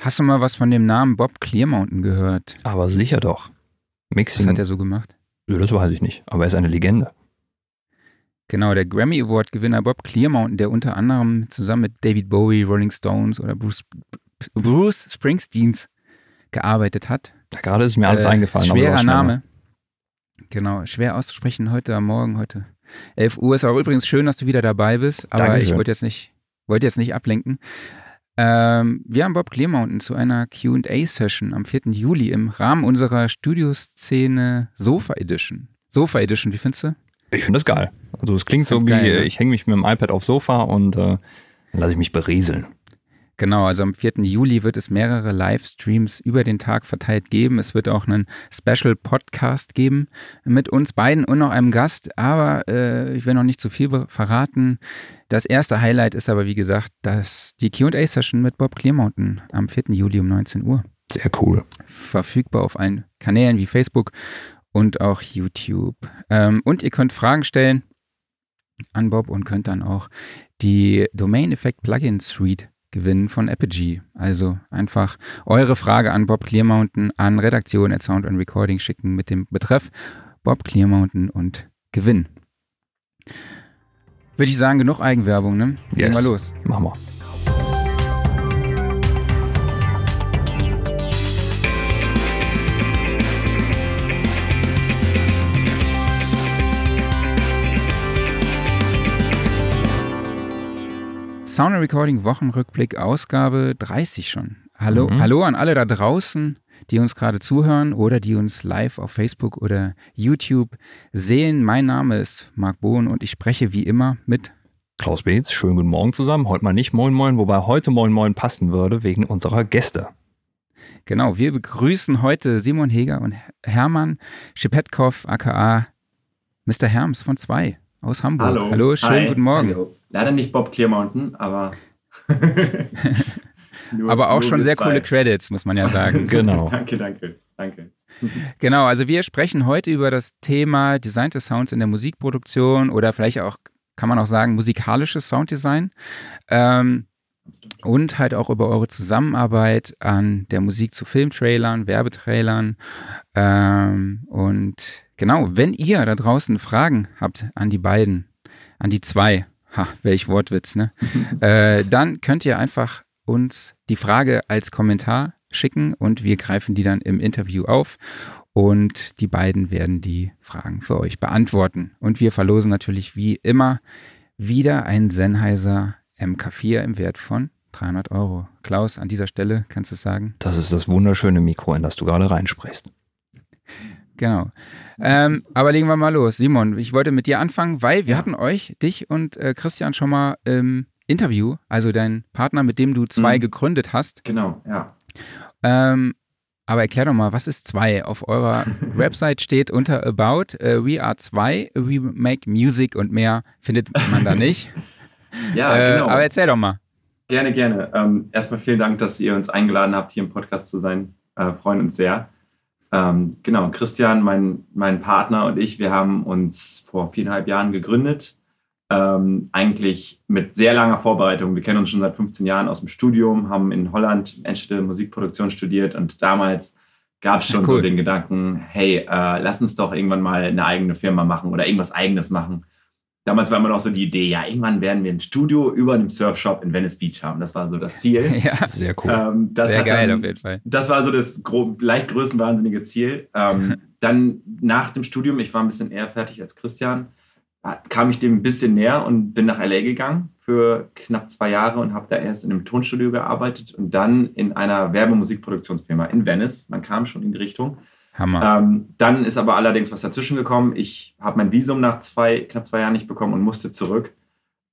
Hast du mal was von dem Namen Bob Clearmountain gehört? Aber sicher doch. Mixing. Was hat er so gemacht? Ja, das weiß ich nicht, aber er ist eine Legende. Genau, der Grammy Award-Gewinner Bob Clearmountain, der unter anderem zusammen mit David Bowie, Rolling Stones oder Bruce, Bruce Springsteens gearbeitet hat. Ja, gerade ist mir alles äh, eingefallen. Schwerer Name. Genau, schwer auszusprechen heute am Morgen, heute 11 Uhr. Ist auch übrigens schön, dass du wieder dabei bist, aber Dankeschön. ich wollte jetzt nicht, wollte jetzt nicht ablenken. Ähm, wir haben Bob Clearmountain zu einer QA-Session am 4. Juli im Rahmen unserer Studioszene Sofa Edition. Sofa Edition, wie findest du? Ich finde das geil. Also es klingt so wie, geil, ne? ich hänge mich mit dem iPad aufs Sofa und äh, dann lasse ich mich berieseln. Genau, also am 4. Juli wird es mehrere Livestreams über den Tag verteilt geben. Es wird auch einen Special Podcast geben mit uns beiden und noch einem Gast. Aber äh, ich will noch nicht zu viel verraten. Das erste Highlight ist aber, wie gesagt, das, die QA-Session mit Bob Clearmountain am 4. Juli um 19 Uhr. Sehr cool. Verfügbar auf allen Kanälen wie Facebook und auch YouTube. Ähm, und ihr könnt Fragen stellen an Bob und könnt dann auch die Domain Effect Plugin Suite gewinnen von Apogee. Also einfach eure Frage an Bob Clearmountain an Redaktion at Sound and Recording schicken mit dem Betreff Bob Clearmountain und gewinnen. Würde ich sagen, genug Eigenwerbung, ne? Yes. Gehen wir los. Machen wir. Sound Recording Wochenrückblick Ausgabe 30 schon. Hallo, mhm. hallo an alle da draußen, die uns gerade zuhören oder die uns live auf Facebook oder YouTube sehen. Mein Name ist Marc Bohn und ich spreche wie immer mit Klaus Beetz. Schönen guten Morgen zusammen. Heute mal nicht Moin Moin, wobei heute Moin Moin passen würde wegen unserer Gäste. Genau, wir begrüßen heute Simon Heger und Hermann Schipetkov, aka Mr. Herms von 2 aus Hamburg. Hallo, Hallo schönen Hi. guten Morgen. Hallo. Leider nicht Bob Clearmountain, aber. nur, aber auch schon sehr zwei. coole Credits, muss man ja sagen. genau. danke, danke, danke. Genau, also wir sprechen heute über das Thema designte Sounds in der Musikproduktion oder vielleicht auch, kann man auch sagen, musikalisches Sounddesign. Ähm, und halt auch über eure Zusammenarbeit an der Musik zu Filmtrailern, Werbetrailern. Ähm, und genau, wenn ihr da draußen Fragen habt an die beiden, an die zwei, Ha, welch Wortwitz, ne? äh, dann könnt ihr einfach uns die Frage als Kommentar schicken und wir greifen die dann im Interview auf und die beiden werden die Fragen für euch beantworten. Und wir verlosen natürlich wie immer wieder ein Sennheiser MK4 im Wert von 300 Euro. Klaus, an dieser Stelle kannst du es sagen? Das ist das wunderschöne Mikro, in das du gerade reinsprichst. Genau. Ähm, aber legen wir mal los. Simon, ich wollte mit dir anfangen, weil wir ja. hatten euch, dich und äh, Christian schon mal im Interview, also dein Partner, mit dem du zwei mhm. gegründet hast. Genau, ja. Ähm, aber erklär doch mal, was ist zwei? Auf eurer Website steht unter About, uh, we are zwei, we make music und mehr findet man da nicht. ja, äh, genau. Aber erzähl doch mal. Gerne, gerne. Ähm, erstmal vielen Dank, dass ihr uns eingeladen habt, hier im Podcast zu sein. Äh, freuen uns sehr. Ähm, genau, Christian, mein, mein Partner und ich, wir haben uns vor viereinhalb Jahren gegründet. Ähm, eigentlich mit sehr langer Vorbereitung. Wir kennen uns schon seit 15 Jahren aus dem Studium, haben in Holland Enschede Musikproduktion studiert und damals gab es schon cool. so den Gedanken, hey, äh, lass uns doch irgendwann mal eine eigene Firma machen oder irgendwas eigenes machen damals war immer noch so die Idee, ja, irgendwann werden wir ein Studio über einem Surfshop in Venice Beach haben. Das war so das Ziel. Ja, sehr cool. Ähm, sehr geil dann, auf jeden Fall. Das war so das leicht größenwahnsinnige Ziel. Ähm, dann nach dem Studium, ich war ein bisschen eher fertig als Christian, kam ich dem ein bisschen näher und bin nach LA gegangen für knapp zwei Jahre und habe da erst in einem Tonstudio gearbeitet und dann in einer Werbemusikproduktionsfirma in Venice. Man kam schon in die Richtung. Hammer. Ähm, dann ist aber allerdings was dazwischen gekommen. Ich habe mein Visum nach zwei, knapp zwei Jahren nicht bekommen und musste zurück.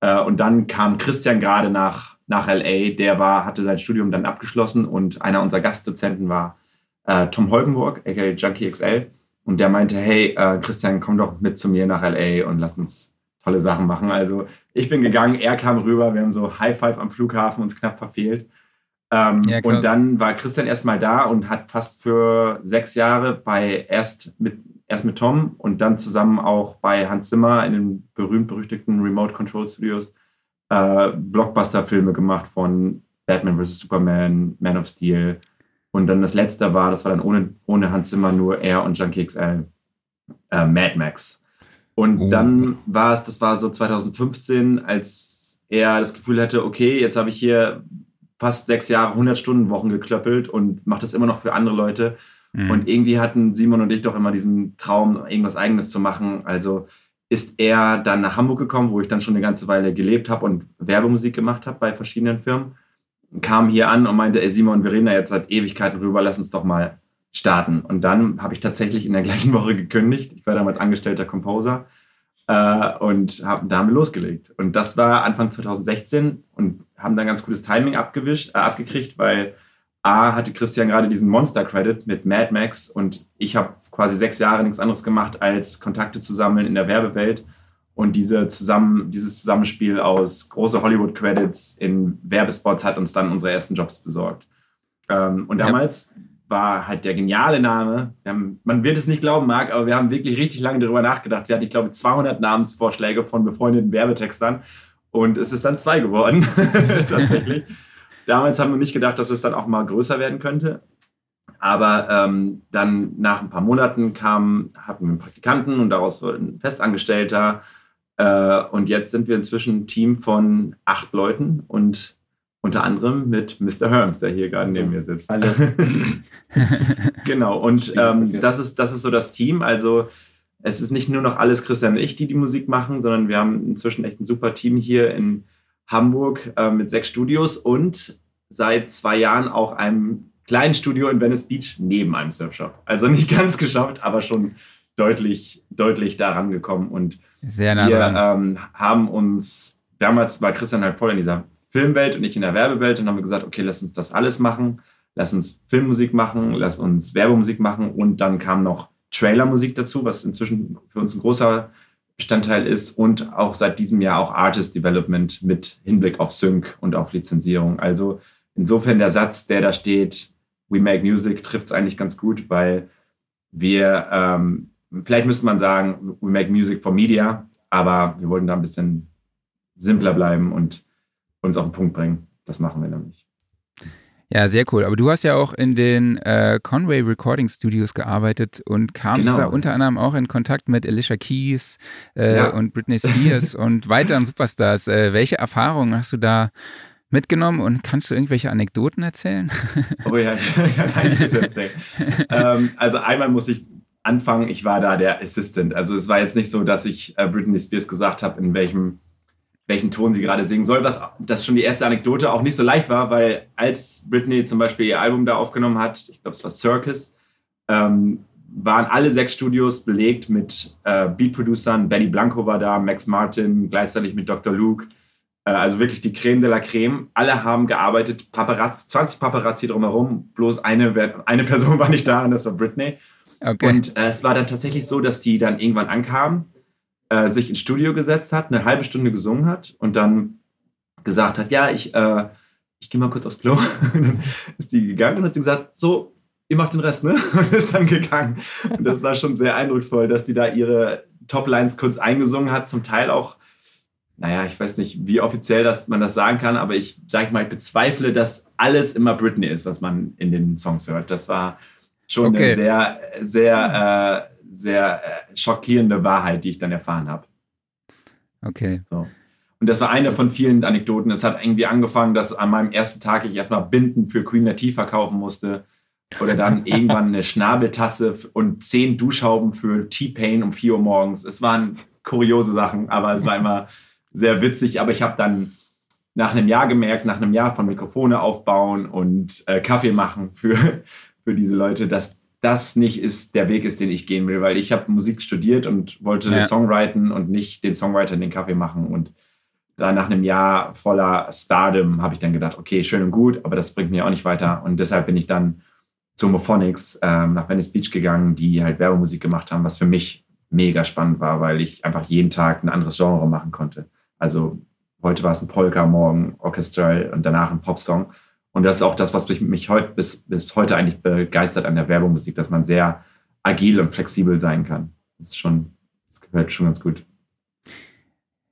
Äh, und dann kam Christian gerade nach, nach LA. Der war, hatte sein Studium dann abgeschlossen und einer unserer Gastdozenten war äh, Tom Holgenburg, aka Junkie XL. Und der meinte, hey, äh, Christian, komm doch mit zu mir nach LA und lass uns tolle Sachen machen. Also ich bin gegangen, er kam rüber, wir haben so High Five am Flughafen uns knapp verfehlt. Ähm, ja, und dann war Christian erstmal da und hat fast für sechs Jahre bei erst mit, erst mit Tom und dann zusammen auch bei Hans Zimmer in den berühmt-berüchtigten Remote Control Studios äh, Blockbuster-Filme gemacht von Batman vs. Superman, Man of Steel. Und dann das letzte war, das war dann ohne, ohne Hans Zimmer nur er und Junkie XL, äh, Mad Max. Und oh. dann war es, das war so 2015, als er das Gefühl hatte, okay, jetzt habe ich hier fast sechs Jahre 100 Stunden Wochen geklöppelt und mache das immer noch für andere Leute. Mhm. Und irgendwie hatten Simon und ich doch immer diesen Traum, irgendwas Eigenes zu machen. Also ist er dann nach Hamburg gekommen, wo ich dann schon eine ganze Weile gelebt habe und Werbemusik gemacht habe bei verschiedenen Firmen. Kam hier an und meinte, ey Simon, wir reden da jetzt seit Ewigkeiten drüber, lass uns doch mal starten. Und dann habe ich tatsächlich in der gleichen Woche gekündigt. Ich war damals angestellter Composer äh, und hab, da haben wir losgelegt. Und das war Anfang 2016 und haben dann ganz gutes Timing abgewischt, äh, abgekriegt, weil A hatte Christian gerade diesen Monster-Credit mit Mad Max und ich habe quasi sechs Jahre nichts anderes gemacht, als Kontakte zu sammeln in der Werbewelt. Und diese zusammen, dieses Zusammenspiel aus große Hollywood-Credits in Werbespots hat uns dann unsere ersten Jobs besorgt. Ähm, und damals ja. war halt der geniale Name. Haben, man wird es nicht glauben, Marc, aber wir haben wirklich richtig lange darüber nachgedacht. Wir hatten, ich glaube, 200 Namensvorschläge von befreundeten Werbetextern. Und es ist dann zwei geworden, tatsächlich. Damals haben wir nicht gedacht, dass es dann auch mal größer werden könnte. Aber ähm, dann nach ein paar Monaten kam, hatten wir einen Praktikanten und daraus wurde ein Festangestellter. Äh, und jetzt sind wir inzwischen ein Team von acht Leuten und unter anderem mit Mr. Herms, der hier gerade neben mir sitzt. Alle. genau, und ähm, das, ist, das ist so das Team. Also es ist nicht nur noch alles Christian und ich, die die Musik machen, sondern wir haben inzwischen echt ein super Team hier in Hamburg äh, mit sechs Studios und seit zwei Jahren auch einem kleinen Studio in Venice Beach neben einem Surfshop. Also nicht ganz geschafft, aber schon deutlich, deutlich daran gekommen. Und Sehr nah wir ähm, haben uns, damals war Christian halt voll in dieser Filmwelt und ich in der Werbewelt und haben gesagt, okay, lass uns das alles machen. Lass uns Filmmusik machen, lass uns Werbemusik machen und dann kam noch Trailermusik dazu, was inzwischen für uns ein großer Bestandteil ist und auch seit diesem Jahr auch Artist Development mit Hinblick auf Sync und auf Lizenzierung. Also insofern der Satz, der da steht, We Make Music, trifft es eigentlich ganz gut, weil wir, ähm, vielleicht müsste man sagen, We Make Music for Media, aber wir wollten da ein bisschen simpler bleiben und uns auf den Punkt bringen. Das machen wir nämlich. Ja, sehr cool. Aber du hast ja auch in den äh, Conway Recording Studios gearbeitet und kamst genau. da unter anderem auch in Kontakt mit Alicia Keys äh, ja. und Britney Spears und weiteren Superstars. Äh, welche Erfahrungen hast du da mitgenommen und kannst du irgendwelche Anekdoten erzählen? Oh ja, ich kann einiges erzählen. ähm, also einmal muss ich anfangen, ich war da der Assistant. Also es war jetzt nicht so, dass ich äh, Britney Spears gesagt habe, in welchem welchen Ton sie gerade singen soll, was das schon die erste Anekdote auch nicht so leicht war, weil als Britney zum Beispiel ihr Album da aufgenommen hat, ich glaube es war Circus, ähm, waren alle sechs Studios belegt mit äh, Beat-Producern. Benny Blanco war da, Max Martin, gleichzeitig mit Dr. Luke. Äh, also wirklich die Creme de la Creme. Alle haben gearbeitet, Paparazzi, 20 Paparazzi drumherum, bloß eine, eine Person war nicht da und das war Britney. Okay. Und äh, es war dann tatsächlich so, dass die dann irgendwann ankamen äh, sich ins Studio gesetzt hat, eine halbe Stunde gesungen hat und dann gesagt hat, ja, ich, äh, ich gehe mal kurz aufs Klo. und dann ist die gegangen und hat sie gesagt, so, ihr macht den Rest, ne? Und ist dann gegangen. Und das war schon sehr eindrucksvoll, dass die da ihre Top-Lines kurz eingesungen hat, zum Teil auch, naja, ich weiß nicht, wie offiziell das, man das sagen kann, aber ich sage mal, ich bezweifle, dass alles immer Britney ist, was man in den Songs hört. Das war schon okay. eine sehr, sehr äh, sehr äh, schockierende Wahrheit, die ich dann erfahren habe. Okay. So. Und das war eine von vielen Anekdoten. Es hat irgendwie angefangen, dass an meinem ersten Tag ich erstmal Binden für Queen Latifah kaufen musste. Oder dann irgendwann eine Schnabeltasse und zehn Duschhauben für T-Pain um 4 Uhr morgens. Es waren kuriose Sachen, aber es war immer sehr witzig. Aber ich habe dann nach einem Jahr gemerkt, nach einem Jahr von Mikrofone aufbauen und äh, Kaffee machen für, für diese Leute, dass das nicht ist der Weg ist, den ich gehen will, weil ich habe Musik studiert und wollte ja. Songwriten und nicht den Songwriter in den Kaffee machen. Und da nach einem Jahr voller Stardom habe ich dann gedacht, okay, schön und gut, aber das bringt mir auch nicht weiter. Und deshalb bin ich dann zu Mophonics ähm, nach Venice Beach gegangen, die halt Werbemusik gemacht haben, was für mich mega spannend war, weil ich einfach jeden Tag ein anderes Genre machen konnte. Also heute war es ein Polka, morgen Orchestral und danach ein Popsong. Und das ist auch das, was mich heute, bis, bis heute eigentlich begeistert an der Werbemusik, dass man sehr agil und flexibel sein kann. Das ist schon, das gefällt schon ganz gut.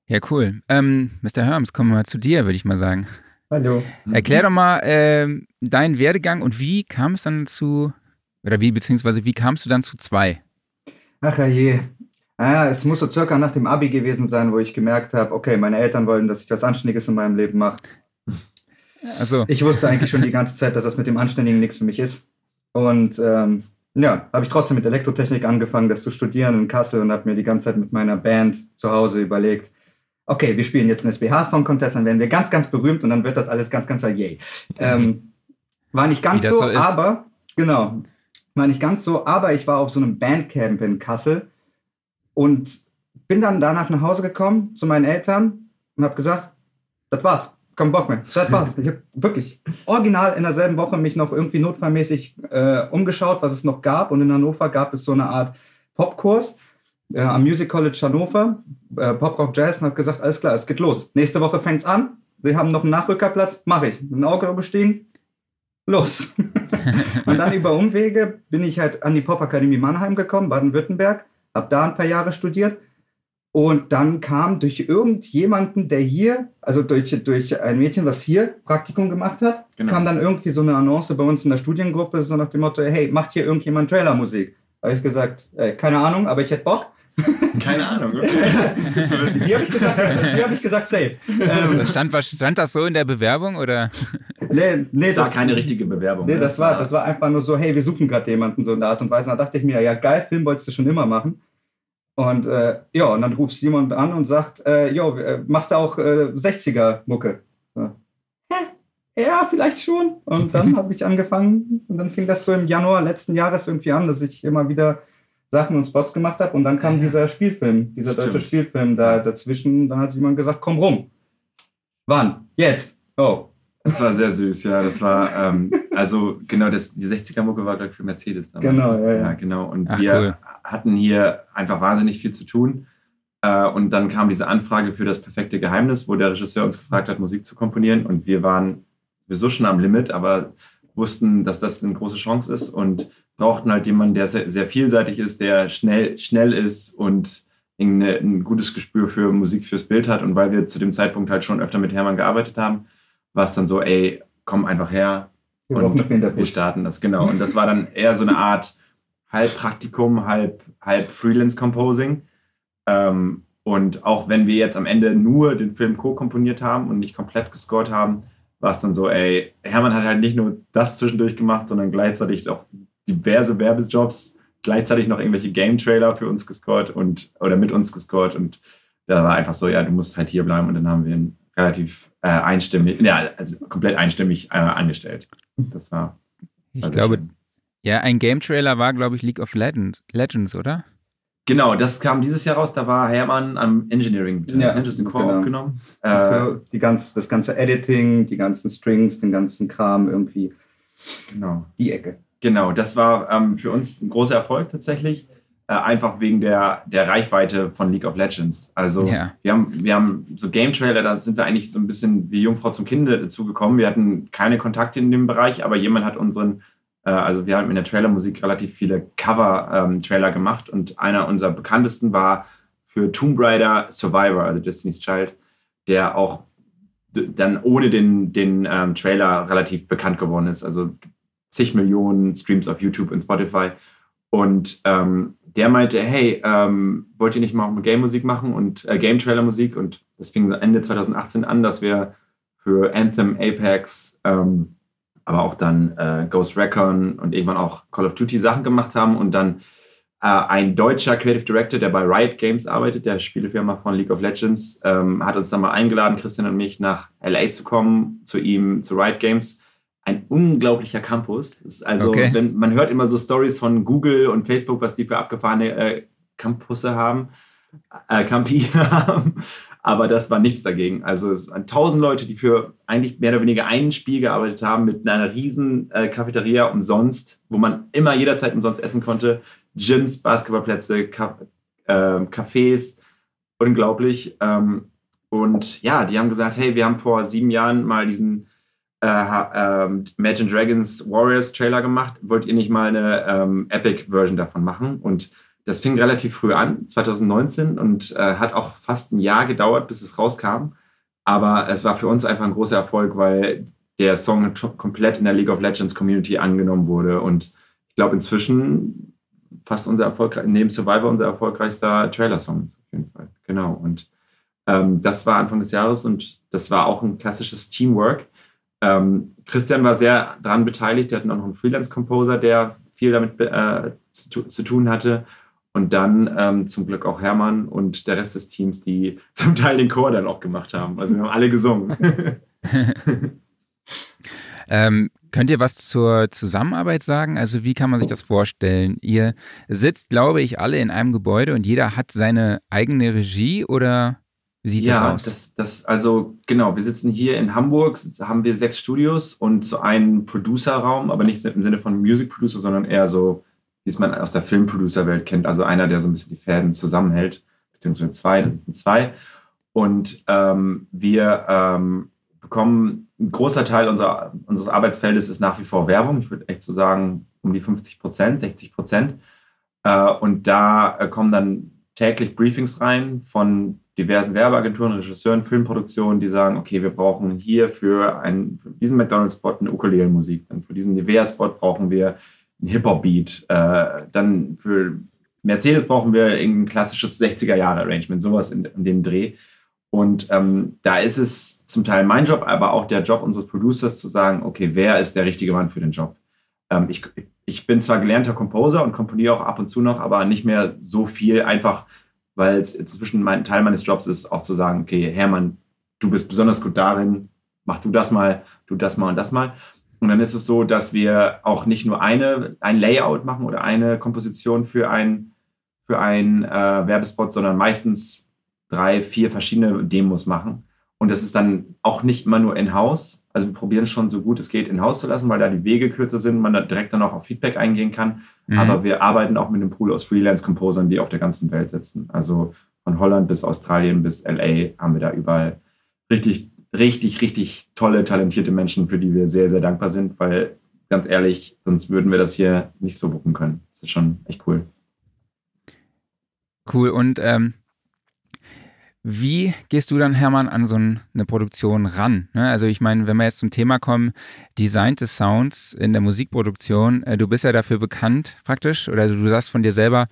Ja, cool. Ähm, Mr. Herms, kommen wir mal zu dir, würde ich mal sagen. Hallo. Erklär doch mal äh, deinen Werdegang und wie kam es dann zu, oder wie, beziehungsweise wie kamst du dann zu zwei? Ach je. Ah, es muss so circa nach dem Abi gewesen sein, wo ich gemerkt habe, okay, meine Eltern wollen, dass ich was Anständiges in meinem Leben mache. Also. Ich wusste eigentlich schon die ganze Zeit, dass das mit dem Anständigen nichts für mich ist. Und ähm, ja, habe ich trotzdem mit Elektrotechnik angefangen, das zu studieren in Kassel und habe mir die ganze Zeit mit meiner Band zu Hause überlegt, okay, wir spielen jetzt einen SBH Song Contest, dann werden wir ganz, ganz berühmt und dann wird das alles ganz, ganz yay. Ähm, war nicht ganz so, so aber, genau, war nicht ganz so, aber ich war auf so einem Bandcamp in Kassel und bin dann danach nach Hause gekommen zu meinen Eltern und habe gesagt, das war's keinen Bock mehr. Das war's. Ich habe wirklich original in derselben Woche mich noch irgendwie notfallmäßig äh, umgeschaut, was es noch gab. Und in Hannover gab es so eine Art Popkurs äh, am Music College Hannover, äh, Pop Rock Jazz, und habe gesagt, alles klar, es geht los. Nächste Woche fängt's an. Sie haben noch einen Nachrückerplatz, mache ich. Ein Auge bestiegen, los. und dann über Umwege bin ich halt an die Popakademie Mannheim gekommen, Baden-Württemberg, habe da ein paar Jahre studiert und dann kam durch irgendjemanden, der hier, also durch, durch ein Mädchen, was hier Praktikum gemacht hat, genau. kam dann irgendwie so eine Annonce bei uns in der Studiengruppe, so nach dem Motto, hey, macht hier irgendjemand Trailermusik? Habe ich gesagt, äh, keine Ahnung, aber ich hätte Bock. Keine Ahnung, okay. zu wissen. Die habe ich, gesagt, hab ich gesagt, safe. Ähm, das stand, stand das so in der Bewerbung oder? Nee, nee, das war keine richtige Bewerbung. Nee, ne? das, war, das war einfach nur so, hey, wir suchen gerade jemanden so in der Art und Weise. Da dachte ich mir, ja geil, Film wolltest du schon immer machen. Und äh, ja, und dann ruft jemand an und sagt, äh, jo, äh, machst du auch äh, 60er-Mucke? So. Hä? Ja, vielleicht schon. Und dann habe ich angefangen und dann fing das so im Januar letzten Jahres irgendwie an, dass ich immer wieder Sachen und Spots gemacht habe und dann kam dieser Spielfilm, dieser Stimmt. deutsche Spielfilm da dazwischen. Dann hat jemand gesagt, komm rum. Wann? Jetzt. Oh. Das war sehr süß, ja. Das war, ähm, also genau, das, die 60er-Mucke war, glaube ich, für Mercedes damals. Genau, ja, ja. ja genau. Und Ach, wir cool. hatten hier einfach wahnsinnig viel zu tun. Äh, und dann kam diese Anfrage für das perfekte Geheimnis, wo der Regisseur uns gefragt hat, Musik zu komponieren. Und wir waren sowieso schon am Limit, aber wussten, dass das eine große Chance ist und brauchten halt jemanden, der sehr, sehr vielseitig ist, der schnell, schnell ist und eine, ein gutes Gespür für Musik fürs Bild hat. Und weil wir zu dem Zeitpunkt halt schon öfter mit Hermann gearbeitet haben, war es dann so, ey, komm einfach her wir und wir starten das. Genau. Und das war dann eher so eine Art halb Praktikum, halb, halb Freelance Composing. Ähm, und auch wenn wir jetzt am Ende nur den Film co-komponiert haben und nicht komplett gescored haben, war es dann so, ey, Hermann hat halt nicht nur das zwischendurch gemacht, sondern gleichzeitig auch diverse Werbejobs, gleichzeitig noch irgendwelche Game-Trailer für uns gescored und oder mit uns gescored. Und da war einfach so, ja, du musst halt hier bleiben. Und dann haben wir einen relativ äh, einstimmig, ja, also komplett einstimmig äh, angestellt. Das war. Ich also glaube, schön. ja, ein Game Trailer war, glaube ich, League of Legends, Legends, oder? Genau, das kam dieses Jahr raus. Da war Hermann am Engineering ja, ne? das den Core genau. aufgenommen. Äh, die ganz, das ganze Editing, die ganzen Strings, den ganzen Kram irgendwie. Genau. Die Ecke. Genau, das war ähm, für uns ein großer Erfolg tatsächlich. Äh, einfach wegen der, der Reichweite von League of Legends. Also ja. wir, haben, wir haben so Game-Trailer, da sind wir eigentlich so ein bisschen wie Jungfrau zum Kinde dazugekommen. Wir hatten keine Kontakte in dem Bereich, aber jemand hat unseren, äh, also wir haben in der Trailermusik relativ viele Cover-Trailer ähm, gemacht und einer unserer bekanntesten war für Tomb Raider Survivor, also Destiny's Child, der auch dann ohne den, den ähm, Trailer relativ bekannt geworden ist. Also zig Millionen Streams auf YouTube und Spotify. Und ähm, der meinte, hey, ähm, wollt ihr nicht mal Game-Musik machen und äh, Game-Trailer-Musik? Und das fing Ende 2018 an, dass wir für Anthem, Apex, ähm, aber auch dann äh, Ghost Recon und irgendwann auch Call of Duty Sachen gemacht haben und dann äh, ein deutscher Creative Director, der bei Riot Games arbeitet, der Spielefirma von League of Legends, ähm, hat uns dann mal eingeladen, Christian und mich nach LA zu kommen, zu ihm, zu Riot Games ein unglaublicher Campus. also, okay. wenn, man hört immer so Stories von Google und Facebook, was die für abgefahrene äh, Campusse haben, äh, Campi haben. Aber das war nichts dagegen. Also es waren tausend Leute, die für eigentlich mehr oder weniger ein Spiel gearbeitet haben mit einer riesen äh, Cafeteria umsonst, wo man immer jederzeit umsonst essen konnte. Gyms, Basketballplätze, Ka äh, Cafés, unglaublich. Ähm, und ja, die haben gesagt, hey, wir haben vor sieben Jahren mal diesen äh, ähm, Imagine Dragons Warriors Trailer gemacht. Wollt ihr nicht mal eine ähm, Epic-Version davon machen? Und das fing relativ früh an, 2019, und äh, hat auch fast ein Jahr gedauert, bis es rauskam. Aber es war für uns einfach ein großer Erfolg, weil der Song komplett in der League of Legends Community angenommen wurde. Und ich glaube, inzwischen fast unser erfolgreich, neben Survivor unser erfolgreichster Trailer-Song auf jeden Fall. Genau. Und ähm, das war Anfang des Jahres und das war auch ein klassisches Teamwork. Ähm, Christian war sehr daran beteiligt. Wir hatten auch noch einen Freelance-Composer, der viel damit äh, zu, zu, tun hatte. Und dann ähm, zum Glück auch Hermann und der Rest des Teams, die zum Teil den Chor dann auch gemacht haben. Also wir haben alle gesungen. ähm, könnt ihr was zur Zusammenarbeit sagen? Also wie kann man sich das vorstellen? Ihr sitzt, glaube ich, alle in einem Gebäude und jeder hat seine eigene Regie oder wie sieht ja, das aus? Das, das, also genau, wir sitzen hier in Hamburg, haben wir sechs Studios und so einen Producer-Raum, aber nicht im Sinne von Music Producer, sondern eher so, wie es man aus der Film-Producer-Welt kennt. Also einer, der so ein bisschen die Fäden zusammenhält, beziehungsweise zwei, da sitzen zwei. Und ähm, wir ähm, bekommen, ein großer Teil unserer, unseres Arbeitsfeldes ist nach wie vor Werbung. Ich würde echt so sagen, um die 50 Prozent, 60 Prozent. Äh, und da äh, kommen dann täglich Briefings rein von diversen Werbeagenturen, Regisseuren, Filmproduktionen, die sagen, okay, wir brauchen hier für, einen, für diesen McDonald's-Spot eine Ukulele-Musik, dann für diesen Nivea-Spot brauchen wir einen Hip-Hop-Beat, äh, dann für Mercedes brauchen wir ein klassisches 60er-Jahre-Arrangement, sowas in, in dem Dreh. Und ähm, da ist es zum Teil mein Job, aber auch der Job unseres Producers zu sagen, okay, wer ist der richtige Mann für den Job? Ähm, ich, ich bin zwar gelernter Composer und komponiere auch ab und zu noch, aber nicht mehr so viel, einfach weil es inzwischen mein Teil meines Jobs ist, auch zu sagen, okay, Hermann, du bist besonders gut darin, mach du das mal, du das mal und das mal. Und dann ist es so, dass wir auch nicht nur eine, ein Layout machen oder eine Komposition für ein, für ein äh, Werbespot, sondern meistens drei, vier verschiedene Demos machen. Und das ist dann auch nicht immer nur in-house. Also wir probieren schon so gut es geht in-house zu lassen, weil da die Wege kürzer sind, man da direkt dann auch auf Feedback eingehen kann. Mhm. Aber wir arbeiten auch mit einem Pool aus Freelance-Composern, die auf der ganzen Welt sitzen. Also von Holland bis Australien bis LA haben wir da überall richtig, richtig, richtig tolle, talentierte Menschen, für die wir sehr, sehr dankbar sind, weil ganz ehrlich, sonst würden wir das hier nicht so wuppen können. Das ist schon echt cool. Cool. Und ähm, wie gehst du dann, Hermann, an so eine Produktion ran? Ne? Also ich meine, wenn wir jetzt zum Thema kommen, Design des Sounds in der Musikproduktion, äh, du bist ja dafür bekannt praktisch, oder du sagst von dir selber,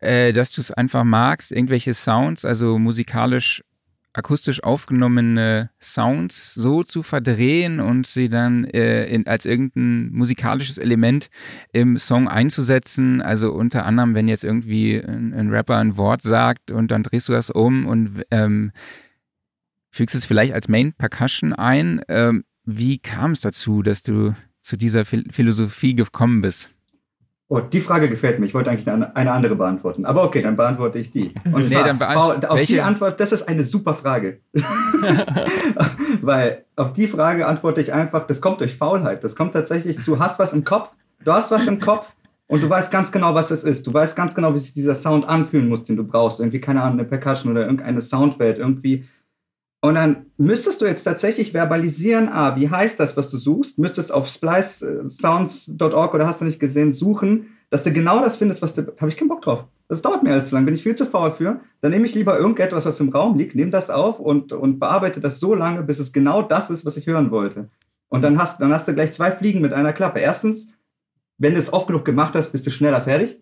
äh, dass du es einfach magst, irgendwelche Sounds, also musikalisch akustisch aufgenommene Sounds so zu verdrehen und sie dann äh, in, als irgendein musikalisches Element im Song einzusetzen. Also unter anderem, wenn jetzt irgendwie ein, ein Rapper ein Wort sagt und dann drehst du das um und ähm, fügst es vielleicht als Main Percussion ein. Ähm, wie kam es dazu, dass du zu dieser Philosophie gekommen bist? Oh, die Frage gefällt mir. Ich wollte eigentlich eine, eine andere beantworten. Aber okay, dann beantworte ich die. Und zwar, nee, auf welche? die Antwort, das ist eine super Frage. Weil auf die Frage antworte ich einfach, das kommt durch Faulheit. Das kommt tatsächlich, du hast was im Kopf, du hast was im Kopf und du weißt ganz genau, was es ist. Du weißt ganz genau, wie sich dieser Sound anfühlen muss, den du brauchst. Irgendwie, keine Ahnung, eine Percussion oder irgendeine Soundwelt, irgendwie und dann müsstest du jetzt tatsächlich verbalisieren, ah, wie heißt das, was du suchst, müsstest auf splicesounds.org oder hast du nicht gesehen, suchen, dass du genau das findest, was du, habe ich keinen Bock drauf. Das dauert mir alles zu lang, bin ich viel zu faul für. Dann nehme ich lieber irgendetwas, was im Raum liegt, nehme das auf und, und bearbeite das so lange, bis es genau das ist, was ich hören wollte. Und dann hast, dann hast du gleich zwei Fliegen mit einer Klappe. Erstens, wenn du es oft genug gemacht hast, bist du schneller fertig.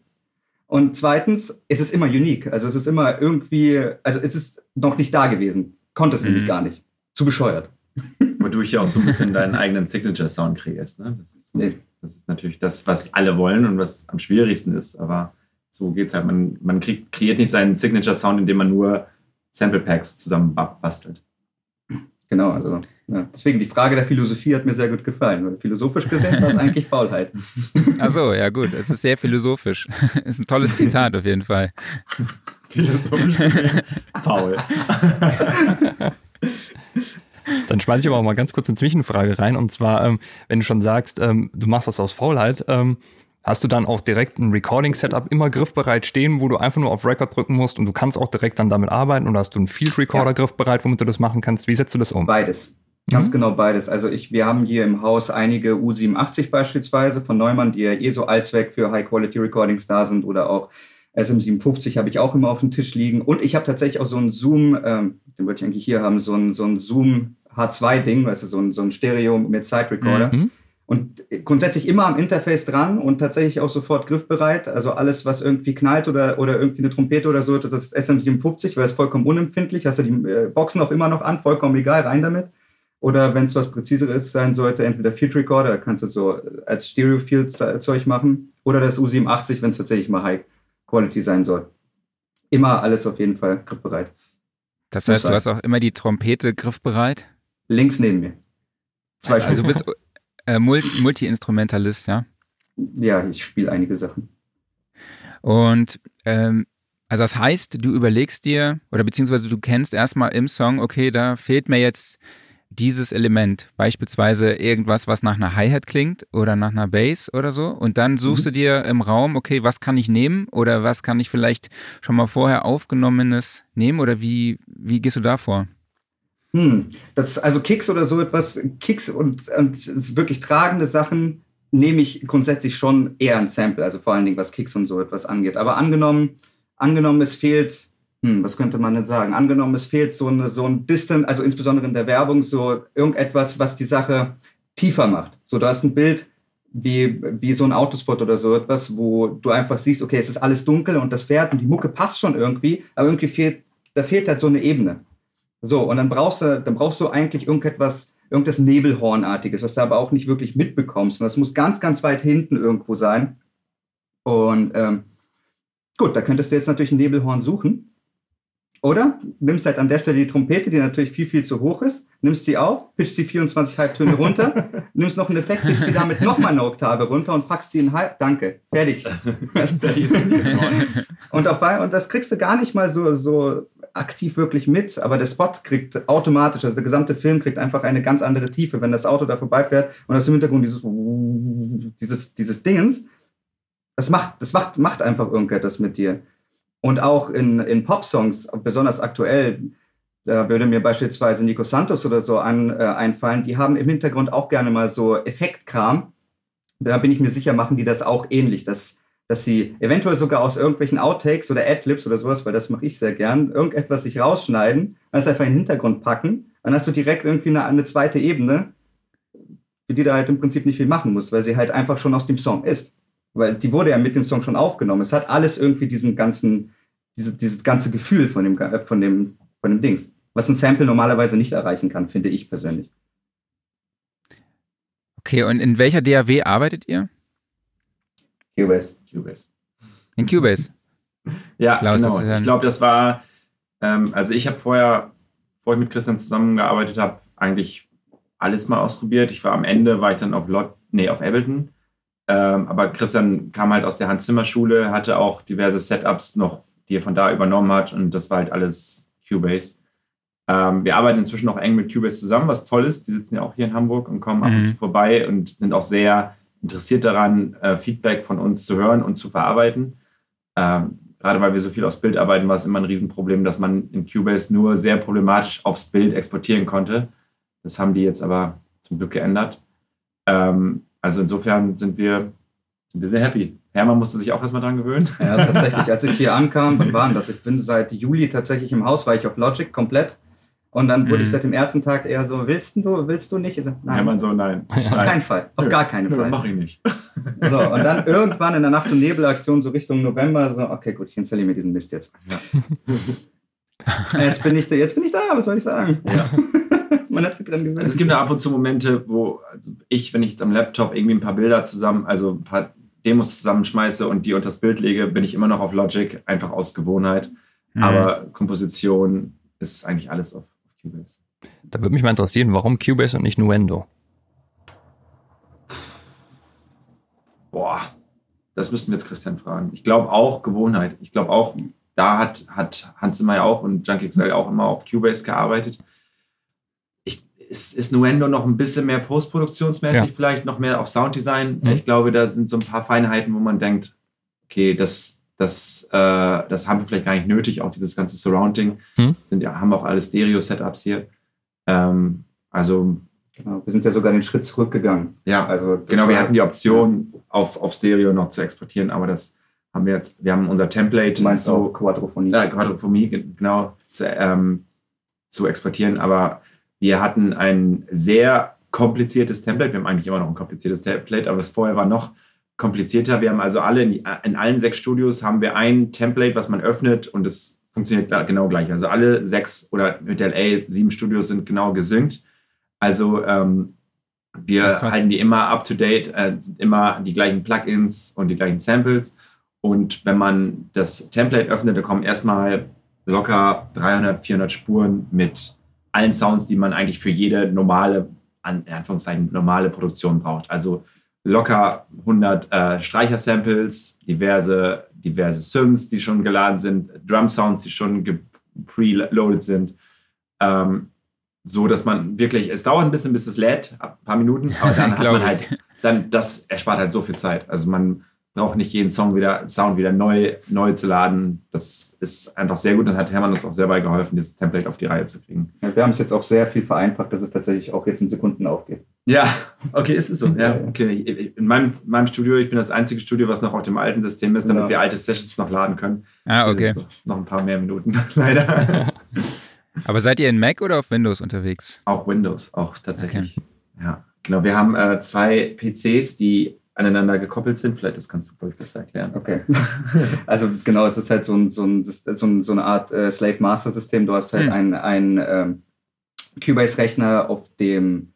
Und zweitens, es ist immer unique. Also es ist immer irgendwie, also es ist noch nicht da gewesen. Konnte es mhm. nämlich gar nicht. Zu bescheuert. Wodurch ja auch so ein bisschen deinen eigenen Signature-Sound kreierst. Ne? Das, ist so, nee. das ist natürlich das, was alle wollen und was am schwierigsten ist. Aber so geht es halt. Man, man kriegt, kreiert nicht seinen Signature-Sound, indem man nur Sample Packs zusammen bastelt. Genau, also ja. deswegen die Frage der Philosophie hat mir sehr gut gefallen. Weil philosophisch gesehen war es eigentlich Faulheit. Achso, ja gut, es ist sehr philosophisch. ist ein tolles Zitat auf jeden Fall. Philosophisch faul. Dann schmeiße ich aber auch mal ganz kurz eine Zwischenfrage rein. Und zwar, ähm, wenn du schon sagst, ähm, du machst das aus Faulheit, ähm, hast du dann auch direkt ein Recording-Setup immer griffbereit stehen, wo du einfach nur auf Record drücken musst und du kannst auch direkt dann damit arbeiten? Oder hast du einen Field Recorder ja. griffbereit, womit du das machen kannst? Wie setzt du das um? Beides. Ganz mhm. genau beides. Also ich, wir haben hier im Haus einige U87 beispielsweise von Neumann, die ja eh so allzweck für High-Quality-Recordings da sind oder auch SM57 habe ich auch immer auf dem Tisch liegen. Und ich habe tatsächlich auch so einen Zoom, ähm, den wollte ich eigentlich hier haben, so ein, so ein Zoom H2-Ding, weißt du, so ein, so ein Stereo mit Side Recorder. Mhm. Und grundsätzlich immer am Interface dran und tatsächlich auch sofort griffbereit. Also alles, was irgendwie knallt oder, oder irgendwie eine Trompete oder so, das ist SM57, weil es vollkommen unempfindlich. Hast du die äh, Boxen auch immer noch an, vollkommen egal, rein damit. Oder wenn es was präziseres sein sollte, entweder Field Recorder, kannst du so als Stereo Field Zeug machen. Oder das U87, wenn es tatsächlich mal High Quality sein soll. Immer alles auf jeden Fall griffbereit. Das heißt, du hast auch immer die Trompete griffbereit? Links neben mir. Zwei also du bist äh, Multi-Instrumentalist, ja? Ja, ich spiele einige Sachen. Und ähm, also das heißt, du überlegst dir oder beziehungsweise du kennst erstmal im Song, okay, da fehlt mir jetzt dieses Element, beispielsweise irgendwas, was nach einer Hi-Hat klingt oder nach einer Bass oder so. Und dann suchst mhm. du dir im Raum, okay, was kann ich nehmen oder was kann ich vielleicht schon mal vorher aufgenommenes nehmen oder wie, wie gehst du da vor? Hm, das ist also Kicks oder so etwas, Kicks und, und wirklich tragende Sachen nehme ich grundsätzlich schon eher ein Sample, also vor allen Dingen was Kicks und so etwas angeht. Aber angenommen, angenommen es fehlt, hm, was könnte man denn sagen? Angenommen es fehlt so, eine, so ein Distant, also insbesondere in der Werbung, so irgendetwas, was die Sache tiefer macht. So, da ist ein Bild wie, wie so ein Autospot oder so etwas, wo du einfach siehst, okay, es ist alles dunkel und das fährt und die Mucke passt schon irgendwie, aber irgendwie fehlt, da fehlt halt so eine Ebene. So, und dann brauchst du, dann brauchst du eigentlich irgendetwas, irgendetwas Nebelhornartiges, was du aber auch nicht wirklich mitbekommst. Und das muss ganz, ganz weit hinten irgendwo sein. Und ähm, gut, da könntest du jetzt natürlich ein Nebelhorn suchen. Oder nimmst halt an der Stelle die Trompete, die natürlich viel, viel zu hoch ist, nimmst sie auf, pitchst sie 24 Halbtöne runter, nimmst noch einen Effekt, pitchst sie damit nochmal eine Oktave runter und packst sie in halb. Danke, fertig. und, auf, und das kriegst du gar nicht mal so, so aktiv wirklich mit, aber der Spot kriegt automatisch, also der gesamte Film kriegt einfach eine ganz andere Tiefe, wenn das Auto da vorbeifährt und aus dem Hintergrund dieses, dieses, dieses Dingens, das macht, das macht, macht einfach irgendetwas mit dir. Und auch in, in Pop-Songs, besonders aktuell, da würde mir beispielsweise Nico Santos oder so an, äh, einfallen, die haben im Hintergrund auch gerne mal so Effektkram. Da bin ich mir sicher, machen die das auch ähnlich, dass dass sie eventuell sogar aus irgendwelchen Outtakes oder Adlibs oder sowas, weil das mache ich sehr gern, irgendetwas sich rausschneiden, das einfach in den Hintergrund packen, dann hast du direkt irgendwie eine, eine zweite Ebene, für die du halt im Prinzip nicht viel machen musst, weil sie halt einfach schon aus dem Song ist. Weil die wurde ja mit dem Song schon aufgenommen. Es hat alles irgendwie diesen ganzen, diese, dieses ganze Gefühl von dem, äh, von, dem, von dem Dings, was ein Sample normalerweise nicht erreichen kann, finde ich persönlich. Okay, und in welcher DAW arbeitet ihr? Cubase. Cubase. In Cubase? ja, Klaus, genau. Ich glaube, das war, ähm, also ich habe vorher, bevor ich mit Christian zusammengearbeitet habe, eigentlich alles mal ausprobiert. Ich war am Ende, war ich dann auf Lot, nee, auf Ableton. Ähm, aber Christian kam halt aus der Hans-Zimmer-Schule, hatte auch diverse Setups noch, die er von da übernommen hat und das war halt alles Cubase. Ähm, wir arbeiten inzwischen auch eng mit Cubase zusammen, was toll ist. Die sitzen ja auch hier in Hamburg und kommen mhm. ab und mhm. zu vorbei und sind auch sehr interessiert daran, äh, Feedback von uns zu hören und zu verarbeiten. Ähm, gerade weil wir so viel aufs Bild arbeiten, war es immer ein Riesenproblem, dass man in Cubase nur sehr problematisch aufs Bild exportieren konnte. Das haben die jetzt aber zum Glück geändert. Ähm, also insofern sind wir, sind wir sehr happy. Hermann musste sich auch erstmal dran gewöhnen. Ja, tatsächlich. Als ich hier ankam, wann waren das? Ich bin seit Juli tatsächlich im Haus, war ich auf Logic komplett. Und dann wurde mhm. ich seit dem ersten Tag eher so, willst du, willst du nicht? Ich so, nein. man so, nein. Auf nein. keinen Fall. Auf Nö. gar keinen Fall. Nö, mach ich nicht. So, und dann irgendwann in der Nacht- und Nebelaktion, so Richtung November, so, okay, gut, ich installiere mir diesen Mist jetzt. Ja. Jetzt bin ich da, jetzt bin ich da, was soll ich sagen? Ja. Man hat sich dran gewöhnt. Also es gibt ja ab und zu Momente, wo also ich, wenn ich jetzt am Laptop irgendwie ein paar Bilder zusammen, also ein paar Demos zusammenschmeiße und die unter das Bild lege, bin ich immer noch auf Logic, einfach aus Gewohnheit. Mhm. Aber Komposition ist eigentlich alles auf Cubase. Da würde mich mal interessieren, warum Cubase und nicht Nuendo? Boah, das müssten wir jetzt Christian fragen. Ich glaube auch Gewohnheit. Ich glaube auch, da hat, hat Hans Zimmer ja auch und Junkie XL auch immer auf Cubase gearbeitet. Ist, ist Nuendo noch ein bisschen mehr postproduktionsmäßig, ja. vielleicht noch mehr auf Sounddesign? Mhm. Ich glaube, da sind so ein paar Feinheiten, wo man denkt, okay, das, das, äh, das haben wir vielleicht gar nicht nötig, auch dieses ganze Surrounding. Hm. Sind ja, haben auch alle Stereo-Setups hier. Ähm, also. Genau, wir sind ja sogar den Schritt zurückgegangen. Ja, also genau, wir hatten die Option, auf, auf Stereo noch zu exportieren, aber das haben wir jetzt, wir haben unser Template. Du meinst so, Quadrophonie. Ja, Quadrophonie, genau, zu, ähm, zu exportieren. Aber wir hatten ein sehr kompliziertes Template. Wir haben eigentlich immer noch ein kompliziertes Template, aber das vorher war noch komplizierter. Wir haben also alle, in, in allen sechs Studios haben wir ein Template, was man öffnet und es funktioniert genau gleich. Also alle sechs oder mit LA sieben Studios sind genau gesynkt. Also ähm, wir ja, halten die immer up to date, äh, immer die gleichen Plugins und die gleichen Samples. Und wenn man das Template öffnet, da kommen erstmal locker 300, 400 Spuren mit allen Sounds, die man eigentlich für jede normale, an Anführungszeichen, normale Produktion braucht. Also locker 100 äh, Streicher-Samples, diverse, diverse Synths, die schon geladen sind, Drum-Sounds, die schon preloaded sind. Ähm, so dass man wirklich, es dauert ein bisschen, bis es lädt, ein paar Minuten, aber dann hat man halt, dann, das erspart halt so viel Zeit. Also man braucht nicht jeden Song wieder, Sound wieder neu, neu zu laden. Das ist einfach sehr gut. Dann hat Hermann uns auch sehr bei geholfen, dieses Template auf die Reihe zu kriegen. Ja, wir haben es jetzt auch sehr viel vereinfacht, dass es tatsächlich auch jetzt in Sekunden aufgeht. Ja, okay, ist es so. Ja, okay. In meinem, meinem Studio, ich bin das einzige Studio, was noch auf dem alten System ist, damit ja. wir alte Sessions noch laden können. Ah, okay. Noch, noch ein paar mehr Minuten, leider. Aber seid ihr in Mac oder auf Windows unterwegs? Auch Windows, auch tatsächlich. Okay. Ja, genau. Wir haben äh, zwei PCs, die aneinander gekoppelt sind. Vielleicht das kannst du ruhig besser erklären. Okay. also genau, es ist halt so, ein, so, ein, so, ein, so eine Art äh, Slave-Master-System. Du hast halt mhm. einen, ähm, Cubase-Rechner, auf dem,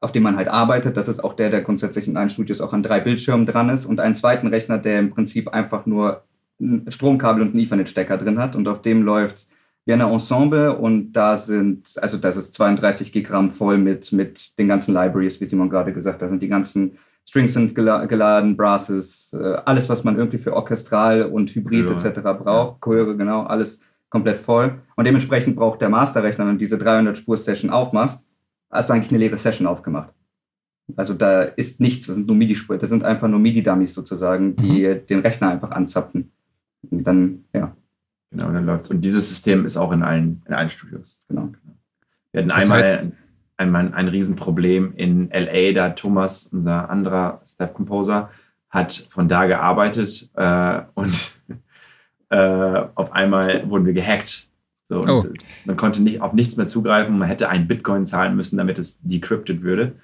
auf dem man halt arbeitet. Das ist auch der, der grundsätzlich in allen Studios auch an drei Bildschirmen dran ist. Und einen zweiten Rechner, der im Prinzip einfach nur ein Stromkabel und einen Ethernet-Stecker drin hat. Und auf dem läuft Vienna Ensemble und da sind, also das ist 32 Gigramm voll mit, mit den ganzen Libraries, wie Simon gerade gesagt hat. Da sind die ganzen Strings sind geladen, Brasses, äh, alles, was man irgendwie für orchestral und Hybrid ja. etc. braucht, Chöre, genau, alles komplett voll. Und dementsprechend braucht der Masterrechner, wenn du diese 300-Spur-Session aufmachst, hast du eigentlich eine leere Session aufgemacht. Also da ist nichts, das sind nur MIDI-Spuren, das sind einfach nur MIDI-Dummies sozusagen, die mhm. den Rechner einfach anzapfen. Und dann, ja. Genau, dann läuft's. Und dieses System ist auch in allen, in allen Studios. Genau. Wir hatten das einmal heißt, ein, ein Riesenproblem in LA, da Thomas, unser anderer Staff Composer, hat von da gearbeitet äh, und äh, auf einmal wurden wir gehackt. So, oh. Man konnte nicht auf nichts mehr zugreifen. Man hätte einen Bitcoin zahlen müssen, damit es decrypted würde.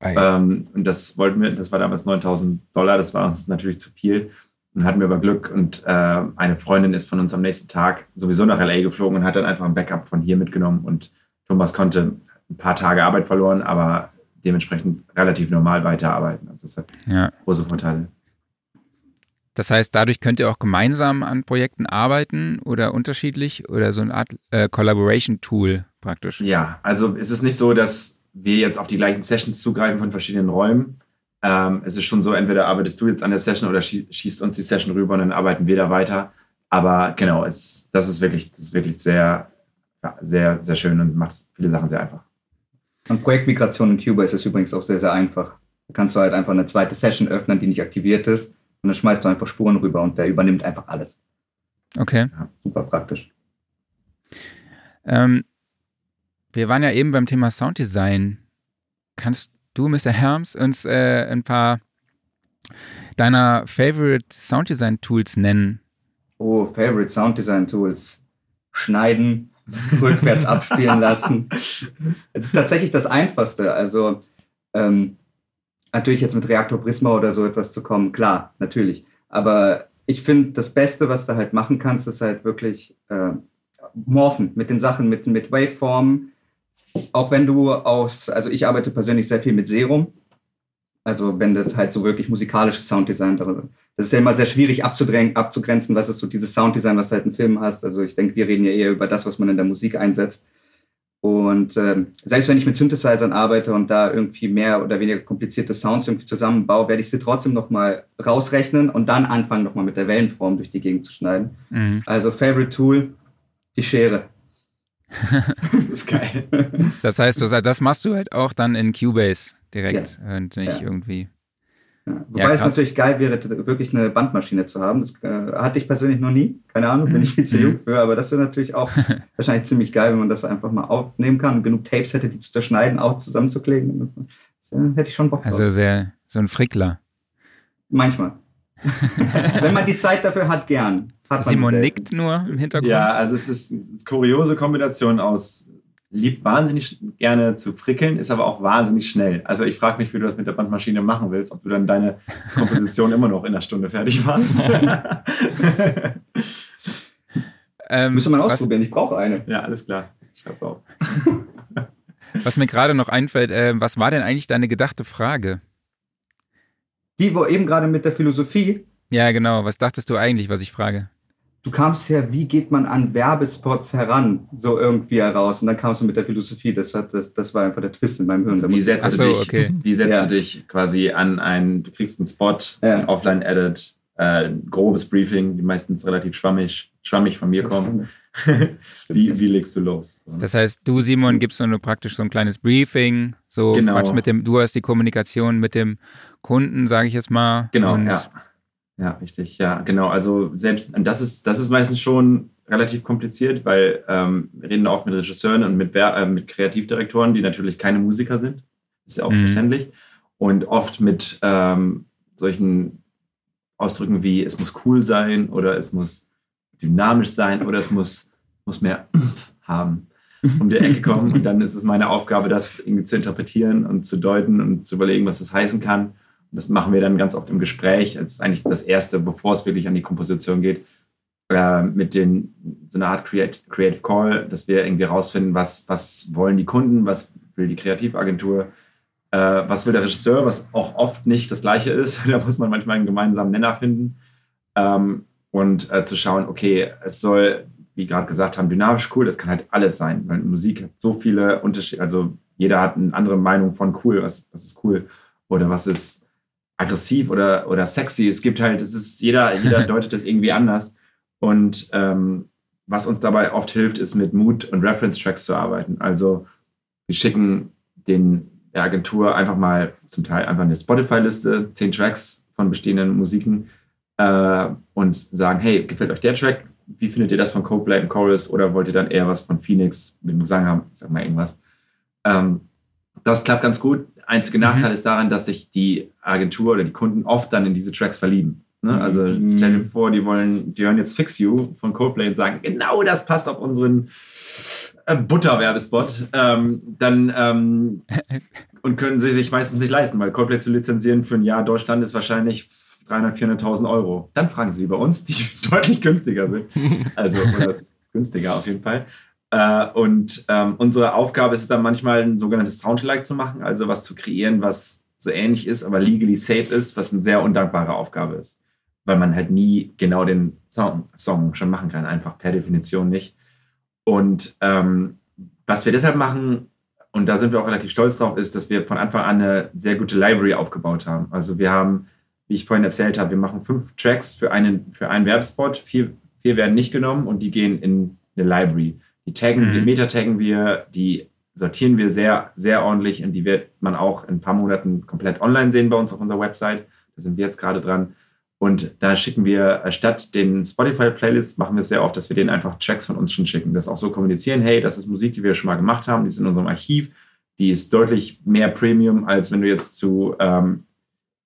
Ähm, und das wollten wir, das war damals 9000 Dollar, das war uns natürlich zu viel. Und hatten wir aber Glück und äh, eine Freundin ist von uns am nächsten Tag sowieso nach LA geflogen und hat dann einfach ein Backup von hier mitgenommen und Thomas konnte ein paar Tage Arbeit verloren, aber dementsprechend relativ normal weiterarbeiten. Also das hat ja. große Vorteile. Das heißt, dadurch könnt ihr auch gemeinsam an Projekten arbeiten oder unterschiedlich oder so eine Art äh, Collaboration-Tool praktisch? Ja, also es ist nicht so, dass wir jetzt auf die gleichen Sessions zugreifen von verschiedenen Räumen. Ähm, es ist schon so, entweder arbeitest du jetzt an der Session oder schießt uns die Session rüber und dann arbeiten wir da weiter. Aber genau, es, das, ist wirklich, das ist wirklich sehr, sehr, sehr schön und macht viele Sachen sehr einfach. Und Projektmigration in Cuba ist es übrigens auch sehr, sehr einfach. Da kannst du halt einfach eine zweite Session öffnen, die nicht aktiviert ist. Und dann schmeißt du einfach Spuren rüber und der übernimmt einfach alles. Okay. Ja, super praktisch. Ähm, wir waren ja eben beim Thema Sounddesign. Kannst du, Mr. Herms, uns äh, ein paar deiner Favorite Sounddesign Tools nennen? Oh, Favorite Sounddesign Tools. Schneiden, rückwärts abspielen lassen. Es ist tatsächlich das Einfachste. Also ähm, natürlich jetzt mit Reaktor Prisma oder so etwas zu kommen, klar, natürlich. Aber ich finde, das Beste, was du halt machen kannst, ist halt wirklich äh, morphen mit den Sachen, mit, mit Waveformen. Auch wenn du aus, also ich arbeite persönlich sehr viel mit Serum. Also wenn das halt so wirklich musikalisches Sounddesign das ist ja immer sehr schwierig abzugrenzen, was ist so dieses Sounddesign, was du halt in Filmen hast. Also ich denke, wir reden ja eher über das, was man in der Musik einsetzt. Und äh, selbst wenn ich mit Synthesizern arbeite und da irgendwie mehr oder weniger komplizierte Sounds irgendwie zusammenbaue, werde ich sie trotzdem nochmal rausrechnen und dann anfangen, nochmal mit der Wellenform durch die Gegend zu schneiden. Mhm. Also Favorite Tool, die Schere. das ist geil. Das heißt, das machst du halt auch dann in Cubase direkt ja. und nicht ja. irgendwie. Ja. Wobei ja, es natürlich geil wäre, wirklich eine Bandmaschine zu haben. Das äh, hatte ich persönlich noch nie. Keine Ahnung, bin ich viel zu mhm. jung für, aber das wäre natürlich auch wahrscheinlich ziemlich geil, wenn man das einfach mal aufnehmen kann und genug Tapes hätte, die zu zerschneiden, auch zusammenzukleben. Das, äh, hätte ich schon Bock drauf. Also sehr, so ein Frickler. Manchmal. Wenn man die Zeit dafür hat, gern. Hat Simon nickt nur im Hintergrund. Ja, also es ist eine kuriose Kombination aus liebt wahnsinnig gerne zu frickeln, ist aber auch wahnsinnig schnell. Also ich frage mich, wie du das mit der Bandmaschine machen willst, ob du dann deine Komposition immer noch in einer Stunde fertig machst. ähm, Müsste man ausprobieren, was, ich brauche eine. Ja, alles klar. Schreib's auf. was mir gerade noch einfällt, äh, was war denn eigentlich deine gedachte Frage? Die, wo eben gerade mit der Philosophie. Ja, genau. Was dachtest du eigentlich, was ich frage? Du kamst ja, wie geht man an Werbespots heran, so irgendwie heraus. Und dann kamst du mit der Philosophie, das, hat, das, das war einfach der Twist in meinem Hirn. Also wie setzt, so, du, dich, okay. wie setzt ja. du dich quasi an einen, du kriegst einen Spot, ja. ein Offline-Edit, äh, grobes Briefing, die meistens relativ schwammig, schwammig von mir kommen. wie, wie legst du los? Das heißt, du, Simon, gibst nur praktisch so ein kleines Briefing, so genau. mit dem, du hast die Kommunikation mit dem Kunden, sage ich jetzt mal. Genau, ja ja, richtig, ja, genau. Also selbst, das ist, das ist meistens schon relativ kompliziert, weil ähm, wir reden oft mit Regisseuren und mit, äh, mit Kreativdirektoren, die natürlich keine Musiker sind. Ist ja auch mhm. verständlich. Und oft mit ähm, solchen Ausdrücken wie es muss cool sein oder es muss dynamisch sein oder es muss, muss mehr haben um die Ecke kommen. Und dann ist es meine Aufgabe, das irgendwie zu interpretieren und zu deuten und zu überlegen, was das heißen kann das machen wir dann ganz oft im Gespräch. Es ist eigentlich das Erste, bevor es wirklich an die Komposition geht, äh, mit den, so einer Art Create, Creative Call, dass wir irgendwie rausfinden, was, was wollen die Kunden, was will die Kreativagentur, äh, was will der Regisseur, was auch oft nicht das Gleiche ist. da muss man manchmal einen gemeinsamen Nenner finden. Ähm, und äh, zu schauen, okay, es soll, wie gerade gesagt haben, dynamisch cool, das kann halt alles sein, weil Musik hat so viele Unterschiede, also jeder hat eine andere Meinung von cool, was, was ist cool oder was ist aggressiv oder, oder sexy. Es gibt halt, es ist, jeder, jeder deutet das irgendwie anders. Und ähm, was uns dabei oft hilft, ist mit Mood und Reference-Tracks zu arbeiten. Also wir schicken den, der Agentur einfach mal zum Teil einfach eine Spotify-Liste, zehn Tracks von bestehenden Musiken äh, und sagen, hey, gefällt euch der Track? Wie findet ihr das von Coldplay und Chorus? Oder wollt ihr dann eher was von Phoenix mit dem Gesang haben? Sag mal irgendwas. Ähm, das klappt ganz gut. Einzige Nachteil mhm. ist daran, dass sich die Agentur oder die Kunden oft dann in diese Tracks verlieben. Ne? Mhm. Also stell dir vor, die wollen, die hören jetzt Fix You von Coldplay und sagen, genau das passt auf unseren äh, Butterwerbespot. Ähm, dann ähm, und können sie sich meistens nicht leisten, weil Coldplay zu lizenzieren für ein Jahr Deutschland ist wahrscheinlich 300.000, 400.000 Euro. Dann fragen sie bei uns, die deutlich günstiger sind. Also oder günstiger auf jeden Fall. Äh, und ähm, unsere Aufgabe ist es dann manchmal, ein sogenanntes Soundalike zu machen, also was zu kreieren, was so ähnlich ist, aber legally safe ist, was eine sehr undankbare Aufgabe ist. Weil man halt nie genau den Song, Song schon machen kann, einfach per Definition nicht. Und ähm, was wir deshalb machen, und da sind wir auch relativ stolz drauf, ist, dass wir von Anfang an eine sehr gute Library aufgebaut haben. Also wir haben, wie ich vorhin erzählt habe, wir machen fünf Tracks für einen, für einen Werbespot, vier, vier werden nicht genommen und die gehen in eine Library. Die taggen, mhm. die Meta-taggen wir, die sortieren wir sehr, sehr ordentlich und die wird man auch in ein paar Monaten komplett online sehen bei uns auf unserer Website. Da sind wir jetzt gerade dran. Und da schicken wir statt den Spotify-Playlists, machen wir es sehr oft, dass wir denen einfach Tracks von uns schon schicken. Das auch so kommunizieren, hey, das ist Musik, die wir schon mal gemacht haben, die ist in unserem Archiv, die ist deutlich mehr Premium, als wenn du jetzt zu, ähm,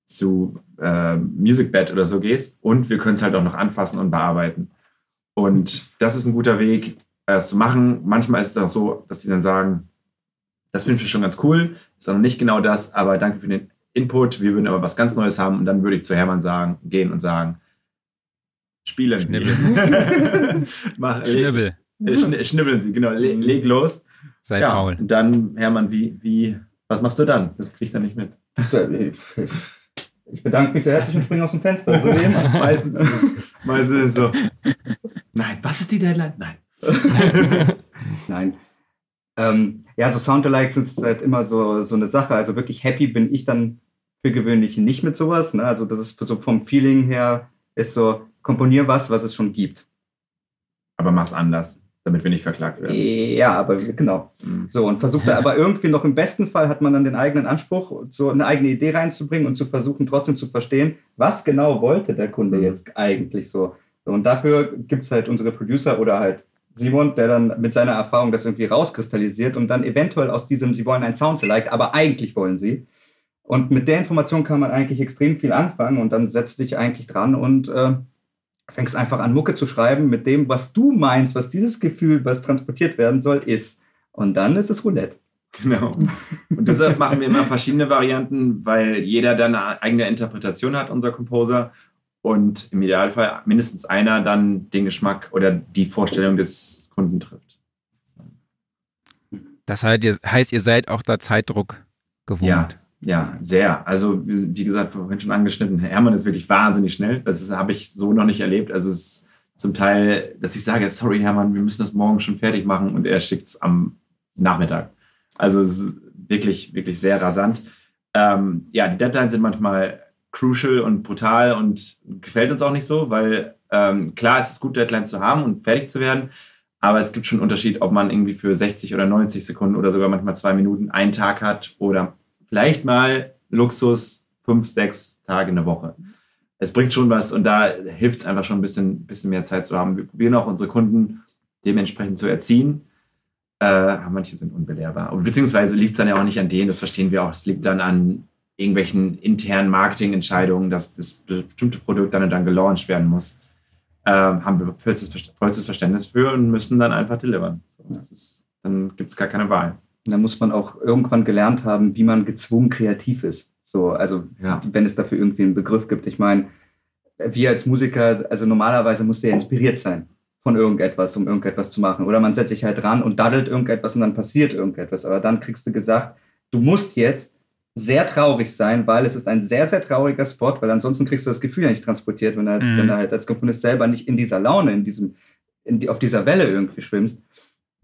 zu äh, MusicBed oder so gehst. Und wir können es halt auch noch anfassen und bearbeiten. Und das ist ein guter Weg, es zu machen. Manchmal ist es auch so, dass sie dann sagen, das finde ich schon ganz cool, ist auch noch nicht genau das, aber danke für den Input, wir würden aber was ganz Neues haben und dann würde ich zu Hermann sagen, gehen und sagen, spielen Schnibbel. Sie. Mach, Schnibbel. Leg, schnibbeln Sie, genau, leg, leg los. Sei ja, faul. Und dann, Hermann, wie, wie, was machst du dann? Das kriegt er nicht mit. Ich bedanke mich sehr herzlich und springe aus dem Fenster. So meistens, ist es, meistens ist es so, nein, was ist die Deadline? Nein. Nein. Ähm, ja, so Soundalikes ist halt immer so, so eine Sache. Also wirklich happy bin ich dann für gewöhnlich nicht mit sowas. Ne? Also das ist so vom Feeling her, ist so, komponier was, was es schon gibt. Aber mach's anders, damit wir nicht verklagt werden. Ja, aber genau. Mhm. So, und versucht da aber irgendwie noch im besten Fall hat man dann den eigenen Anspruch, so eine eigene Idee reinzubringen und zu versuchen, trotzdem zu verstehen, was genau wollte der Kunde mhm. jetzt eigentlich so. Und dafür gibt es halt unsere Producer oder halt Simon, der dann mit seiner Erfahrung das irgendwie rauskristallisiert und dann eventuell aus diesem, sie wollen ein Soundalike, aber eigentlich wollen sie, Und mit der Information kann man eigentlich extrem viel anfangen und dann setzt dich eigentlich dran und äh, fängst einfach an, Mucke zu schreiben mit dem, was du meinst, was dieses Gefühl, was transportiert werden soll, ist. Und dann ist es Roulette. Genau. Und deshalb machen wir immer verschiedene Varianten, weil jeder dann eine eigene Interpretation hat, unser Composer. Und im Idealfall mindestens einer dann den Geschmack oder die Vorstellung des Kunden trifft. Das heißt, ihr seid auch da Zeitdruck gewohnt. Ja, ja, sehr. Also, wie gesagt, vorhin schon angeschnitten, Hermann ist wirklich wahnsinnig schnell. Das habe ich so noch nicht erlebt. Also, es ist zum Teil, dass ich sage, sorry, Hermann, wir müssen das morgen schon fertig machen und er schickt es am Nachmittag. Also, es ist wirklich, wirklich sehr rasant. Ähm, ja, die Deadlines sind manchmal crucial und brutal und gefällt uns auch nicht so, weil ähm, klar, es ist gut, Deadlines zu haben und fertig zu werden. Aber es gibt schon einen Unterschied, ob man irgendwie für 60 oder 90 Sekunden oder sogar manchmal zwei Minuten einen Tag hat oder vielleicht mal Luxus fünf, sechs Tage in der Woche. Es bringt schon was und da hilft es einfach schon ein bisschen, bisschen mehr Zeit zu haben. Wir probieren auch unsere Kunden dementsprechend zu erziehen. Äh, manche sind unbelehrbar. Beziehungsweise liegt es dann ja auch nicht an denen, das verstehen wir auch. Es liegt dann an irgendwelchen internen Marketingentscheidungen, dass das bestimmte Produkt dann und dann gelauncht werden muss. Äh, haben wir vollstes, vollstes Verständnis für und müssen dann einfach delivern. So, ist, dann gibt es gar keine Wahl. Und dann muss man auch irgendwann gelernt haben, wie man gezwungen kreativ ist. So, also ja. wenn es dafür irgendwie einen Begriff gibt. Ich meine, wir als Musiker, also normalerweise muss der inspiriert sein von irgendetwas, um irgendetwas zu machen. Oder man setzt sich halt dran und daddelt irgendetwas und dann passiert irgendetwas. Aber dann kriegst du gesagt, du musst jetzt sehr traurig sein, weil es ist ein sehr, sehr trauriger Spot, weil ansonsten kriegst du das Gefühl ja nicht transportiert, wenn du als, mhm. wenn du halt als Komponist selber nicht in dieser Laune, in diesem, in die, auf dieser Welle irgendwie schwimmst.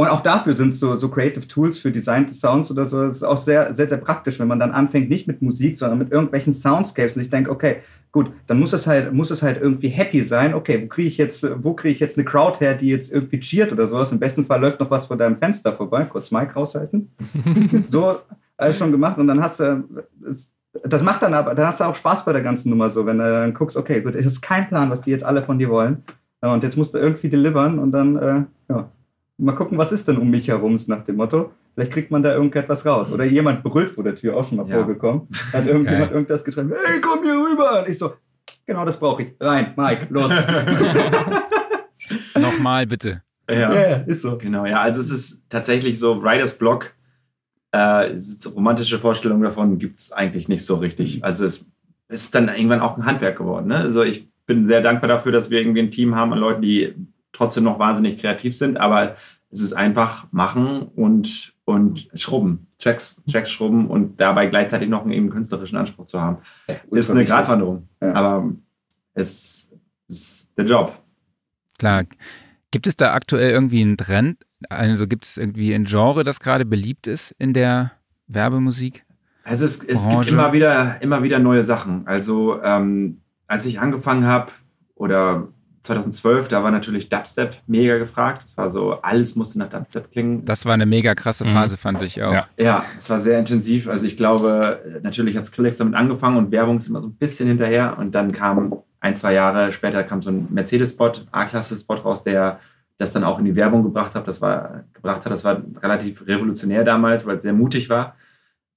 Und auch dafür sind so, so Creative Tools für Designte Sounds oder so, das ist auch sehr, sehr, sehr praktisch, wenn man dann anfängt, nicht mit Musik, sondern mit irgendwelchen Soundscapes und ich denke, okay, gut, dann muss es halt, muss es halt irgendwie happy sein. Okay, wo kriege ich jetzt, wo kriege ich jetzt eine Crowd her, die jetzt irgendwie cheert oder sowas? Im besten Fall läuft noch was vor deinem Fenster vorbei. Kurz Mike raushalten. so, alles schon gemacht und dann hast du, das macht dann aber, dann hast du auch Spaß bei der ganzen Nummer so, wenn du dann guckst, okay, gut, es ist kein Plan, was die jetzt alle von dir wollen. Und jetzt musst du irgendwie delivern und dann, äh, ja, mal gucken, was ist denn um mich herum, nach dem Motto. Vielleicht kriegt man da irgendetwas raus. Oder jemand brüllt vor der Tür, auch schon mal ja. vorgekommen. Hat irgendjemand irgendwas getrieben, hey, komm hier rüber. Und ich so, genau das brauche ich. Rein, Mike, los. Nochmal bitte. Ja. ja, ist so. Genau, ja, also es ist tatsächlich so, Writers Block, äh, romantische Vorstellungen davon gibt es eigentlich nicht so richtig. Also es, es ist dann irgendwann auch ein Handwerk geworden. Ne? Also ich bin sehr dankbar dafür, dass wir irgendwie ein Team haben an Leuten, die trotzdem noch wahnsinnig kreativ sind, aber es ist einfach machen und, und schrubben, Tracks, Tracks schrubben und dabei gleichzeitig noch einen eben künstlerischen Anspruch zu haben. Ja, ist eine Gratwanderung, ja. aber es ist der Job. Klar. Gibt es da aktuell irgendwie einen Trend? Also gibt es irgendwie ein Genre, das gerade beliebt ist in der Werbemusik? Also es, es gibt immer wieder, immer wieder neue Sachen. Also ähm, als ich angefangen habe oder 2012, da war natürlich Dubstep mega gefragt. Das war so, alles musste nach Dubstep klingen. Das war eine mega krasse mhm. Phase, mhm. fand ich auch. Ja. ja, es war sehr intensiv. Also ich glaube, natürlich hat Skrillex damit angefangen und Werbung ist immer so ein bisschen hinterher. Und dann kam ein, zwei Jahre später kam so ein Mercedes-Spot, A-Klasse-Spot raus, der das dann auch in die Werbung gebracht hat. Das war, gebracht hat. Das war relativ revolutionär damals, weil es sehr mutig war.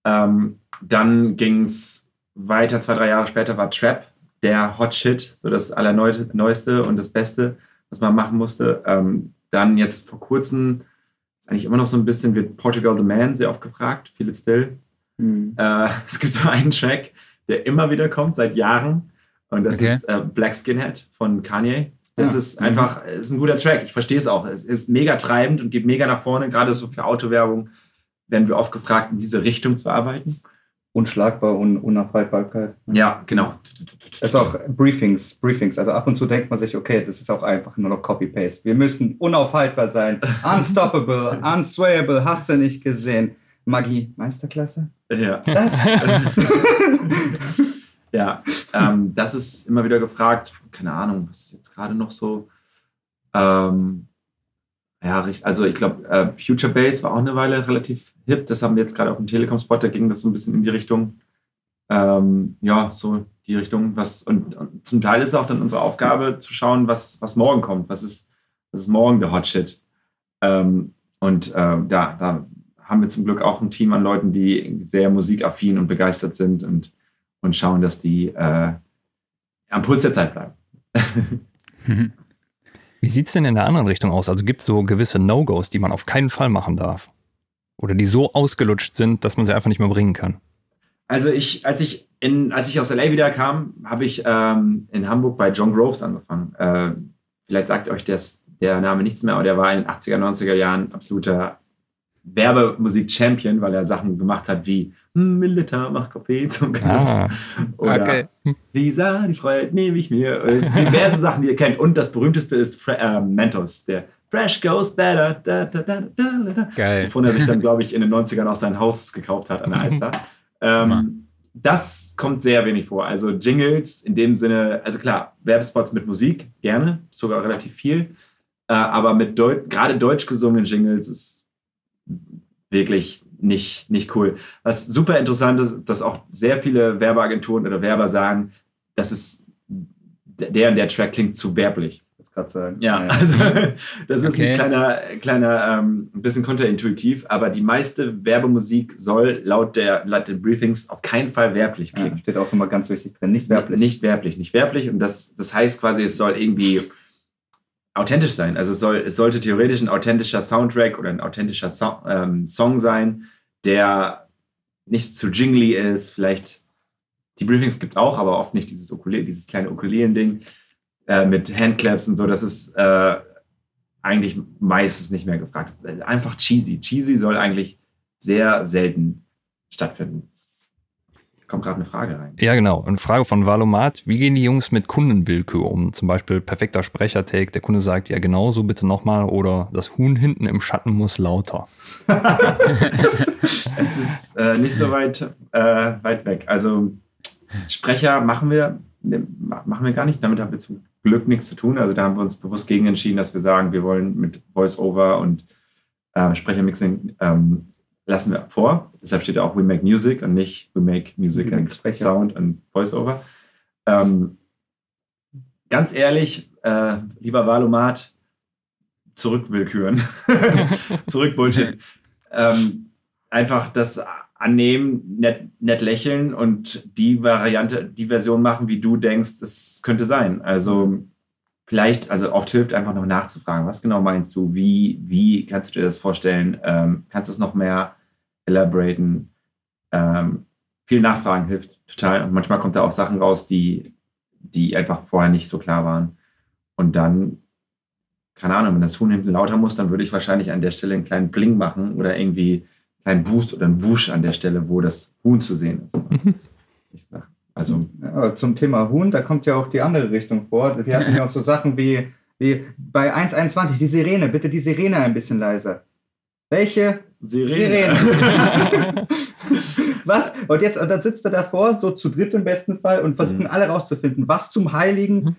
Ähm, dann ging es weiter, zwei, drei Jahre später war Trap der Hot Shit, so das Allerneueste und das Beste, was man machen musste. Ähm, dann jetzt vor kurzem, ist eigentlich immer noch so ein bisschen, wird Portugal the Man sehr oft gefragt, Feel It Still. Mhm. Äh, es gibt so einen Track, der immer wieder kommt, seit Jahren. Und das okay. ist äh, Black Skinhead von Kanye. Das ja. ist mhm. einfach, mhm. ist ein guter Track. Ich verstehe es auch. Es ist mega treibend und geht mega nach vorne. Gerade so für Autowerbung werden wir oft gefragt, in diese Richtung zu arbeiten unschlagbar und Unaufhaltbarkeit. Ja, genau. Es ist auch Briefings, Briefings. Also ab und zu denkt man sich, okay, das ist auch einfach nur noch Copy-Paste. Wir müssen unaufhaltbar sein. Unstoppable, unswayable, hast du nicht gesehen. Magie, Meisterklasse? Ja. Das. ja, ähm, das ist immer wieder gefragt. Keine Ahnung, was ist jetzt gerade noch so? Ähm, ja, also ich glaube, äh, Future Base war auch eine Weile relativ hip. Das haben wir jetzt gerade auf dem Telekom-Spot, da ging das so ein bisschen in die Richtung, ähm, ja, so die Richtung, was, und, und, zum Teil ist es auch dann unsere Aufgabe zu schauen, was, was morgen kommt, was ist, was ist morgen der Hot Shit. Ähm, und äh, da, da haben wir zum Glück auch ein Team an Leuten, die sehr musikaffin und begeistert sind und, und schauen, dass die äh, am Puls der Zeit bleiben. Wie sieht es denn in der anderen Richtung aus? Also gibt es so gewisse No-Gos, die man auf keinen Fall machen darf? Oder die so ausgelutscht sind, dass man sie einfach nicht mehr bringen kann? Also ich, als ich in, als ich aus LA wieder kam, habe ich ähm, in Hamburg bei John Groves angefangen. Äh, vielleicht sagt euch das, der Name nichts mehr, aber der war in den 80er, 90er Jahren absoluter Werbemusik-Champion, weil er Sachen gemacht hat wie Milita macht Kaffee zum Gast. Ah, Oder okay. Lisa, die Freude nehme ich mir. Diverse Sachen, die ihr kennt. Und das berühmteste ist Fre äh, Mentos, der Fresh goes better. Da, da, da, Geil. Wovon er sich dann, glaube ich, in den 90ern auch sein Haus gekauft hat an der Alster. ähm, das kommt sehr wenig vor. Also Jingles in dem Sinne, also klar, Werbespots mit Musik, gerne, sogar relativ viel. Äh, aber mit Deut gerade deutsch gesungenen Jingles ist wirklich nicht, nicht cool. Was super interessant ist, dass auch sehr viele Werbeagenturen oder Werber sagen, dass es der und der Track klingt zu werblich gerade sagen. Ja, also das ist okay. ein kleiner, kleiner ähm, ein bisschen konterintuitiv, aber die meiste Werbemusik soll laut, der, laut den Briefings auf keinen Fall werblich klingen. Ja, steht auch immer ganz wichtig drin, nicht werblich. Nicht werblich, nicht werblich. Und das, das heißt quasi, es soll irgendwie authentisch sein. Also es, soll, es sollte theoretisch ein authentischer Soundtrack oder ein authentischer so ähm, Song sein, der nicht zu jingly ist, vielleicht die Briefings gibt auch, aber oft nicht dieses, Ukulele, dieses kleine Ukulelen-Ding. Äh, mit Handclaps und so, das ist äh, eigentlich meistens nicht mehr gefragt. Einfach cheesy. Cheesy soll eigentlich sehr selten stattfinden. Kommt gerade eine Frage rein. Ja, genau. Eine Frage von Valomat. Wie gehen die Jungs mit Kundenwillkür um? Zum Beispiel perfekter Sprechertake. Der Kunde sagt, ja, genau so bitte nochmal. Oder das Huhn hinten im Schatten muss lauter. es ist äh, nicht so weit, äh, weit weg. Also Sprecher machen wir, ne, machen wir gar nicht. Damit haben wir zum Glück nichts zu tun. Also da haben wir uns bewusst gegen entschieden, dass wir sagen, wir wollen mit Voice-Over und äh, Sprechermixing ähm, lassen wir vor. Deshalb steht auch We Make Music und nicht We Make Music and Sound und Voice-Over. Ähm, ganz ehrlich, äh, lieber Valomat, zurückwillküren. Zurück Bullshit. ähm, einfach das annehmen, nett, nett lächeln und die Variante, die Version machen, wie du denkst, es könnte sein. Also vielleicht, also oft hilft einfach noch nachzufragen, was genau meinst du, wie, wie kannst du dir das vorstellen, ähm, kannst du es noch mehr elaboraten? Ähm, viel Nachfragen hilft total und manchmal kommt da auch Sachen raus, die, die einfach vorher nicht so klar waren. Und dann, keine Ahnung, wenn das Huhn hinten lauter muss, dann würde ich wahrscheinlich an der Stelle einen kleinen Bling machen oder irgendwie kleinen Boost oder einen Busch an der Stelle, wo das Huhn zu sehen ist. Mhm. Ich sag, also ja, zum Thema Huhn, da kommt ja auch die andere Richtung vor. Wir hatten ja auch so Sachen wie, wie bei 1.21, die Sirene, bitte die Sirene ein bisschen leiser. Welche Sirene? Sirene. was? Und jetzt, und dann sitzt er davor, so zu dritt im besten Fall, und versuchen mhm. alle rauszufinden, was zum Heiligen mhm.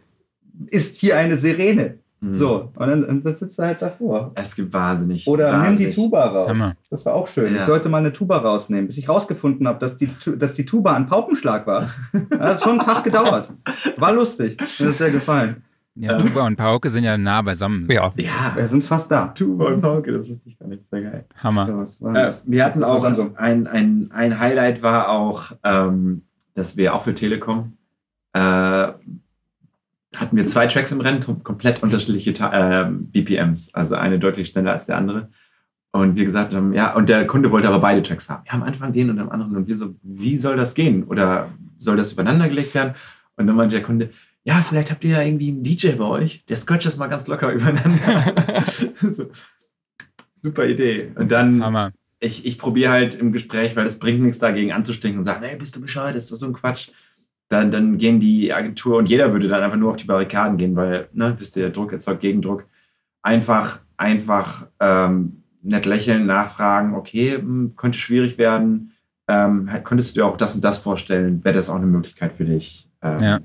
ist hier eine Sirene? Mhm. So, und dann, und dann sitzt er halt davor. Es gibt wahnsinnig. Oder wahnsinnig. nimm die Tuba raus. Hammer. Das war auch schön. Ja. Ich sollte mal eine Tuba rausnehmen, bis ich rausgefunden habe, dass die, dass die Tuba ein Paukenschlag war. Das hat schon einen Tag gedauert. War lustig. Mir hat sehr gefallen. Ja, Tuba und Pauke sind ja nah beisammen. Ja. ja, wir sind fast da. Tuba und Pauke, das wusste ich gar nicht. Sehr geil. Hammer. So, äh, wir hatten auch ein, ein, ein Highlight war auch, ähm, dass wir auch für Telekom äh, hatten wir zwei Tracks im Rennen, komplett unterschiedliche äh, BPMs, also eine deutlich schneller als der andere. Und wir gesagt haben, ja, und der Kunde wollte aber beide Tracks haben. Ja, am Anfang den und am anderen. Und wir so, wie soll das gehen? Oder soll das übereinander gelegt werden? Und dann meinte der Kunde, ja, vielleicht habt ihr ja irgendwie einen DJ bei euch, der scratcht das mal ganz locker übereinander. so, super Idee. Und dann, Hammer. ich, ich probiere halt im Gespräch, weil es bringt nichts dagegen anzustinken und sagen, hey, bist du Bescheid, das ist doch so ein Quatsch dann, dann gehen die Agentur und jeder würde dann einfach nur auf die Barrikaden gehen, weil, ne, wisst ihr, Druck erzeugt Gegendruck. Einfach, einfach ähm, nett lächeln, nachfragen, okay, hm, könnte schwierig werden. Ähm, könntest du dir auch das und das vorstellen? Wäre das auch eine Möglichkeit für dich? Ähm, ja.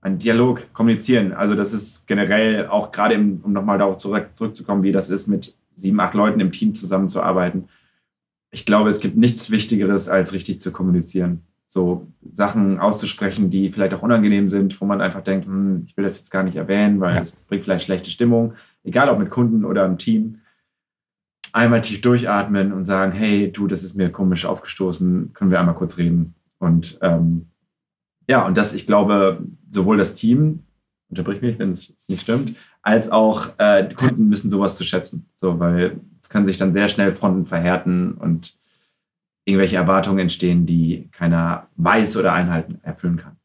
Ein Dialog, kommunizieren. Also, das ist generell auch gerade, um nochmal darauf zurück, zurückzukommen, wie das ist, mit sieben, acht Leuten im Team zusammenzuarbeiten. Ich glaube, es gibt nichts Wichtigeres, als richtig zu kommunizieren so Sachen auszusprechen, die vielleicht auch unangenehm sind, wo man einfach denkt, hm, ich will das jetzt gar nicht erwähnen, weil es bringt vielleicht schlechte Stimmung, egal ob mit Kunden oder im Team. einmal tief durchatmen und sagen, hey, du, das ist mir komisch aufgestoßen, können wir einmal kurz reden. Und ähm, ja, und das, ich glaube, sowohl das Team, unterbrich mich, wenn es nicht stimmt, als auch äh, die Kunden müssen sowas zu schätzen. So, weil es kann sich dann sehr schnell Fronten verhärten und irgendwelche Erwartungen entstehen, die keiner weiß oder einhalten, erfüllen kann.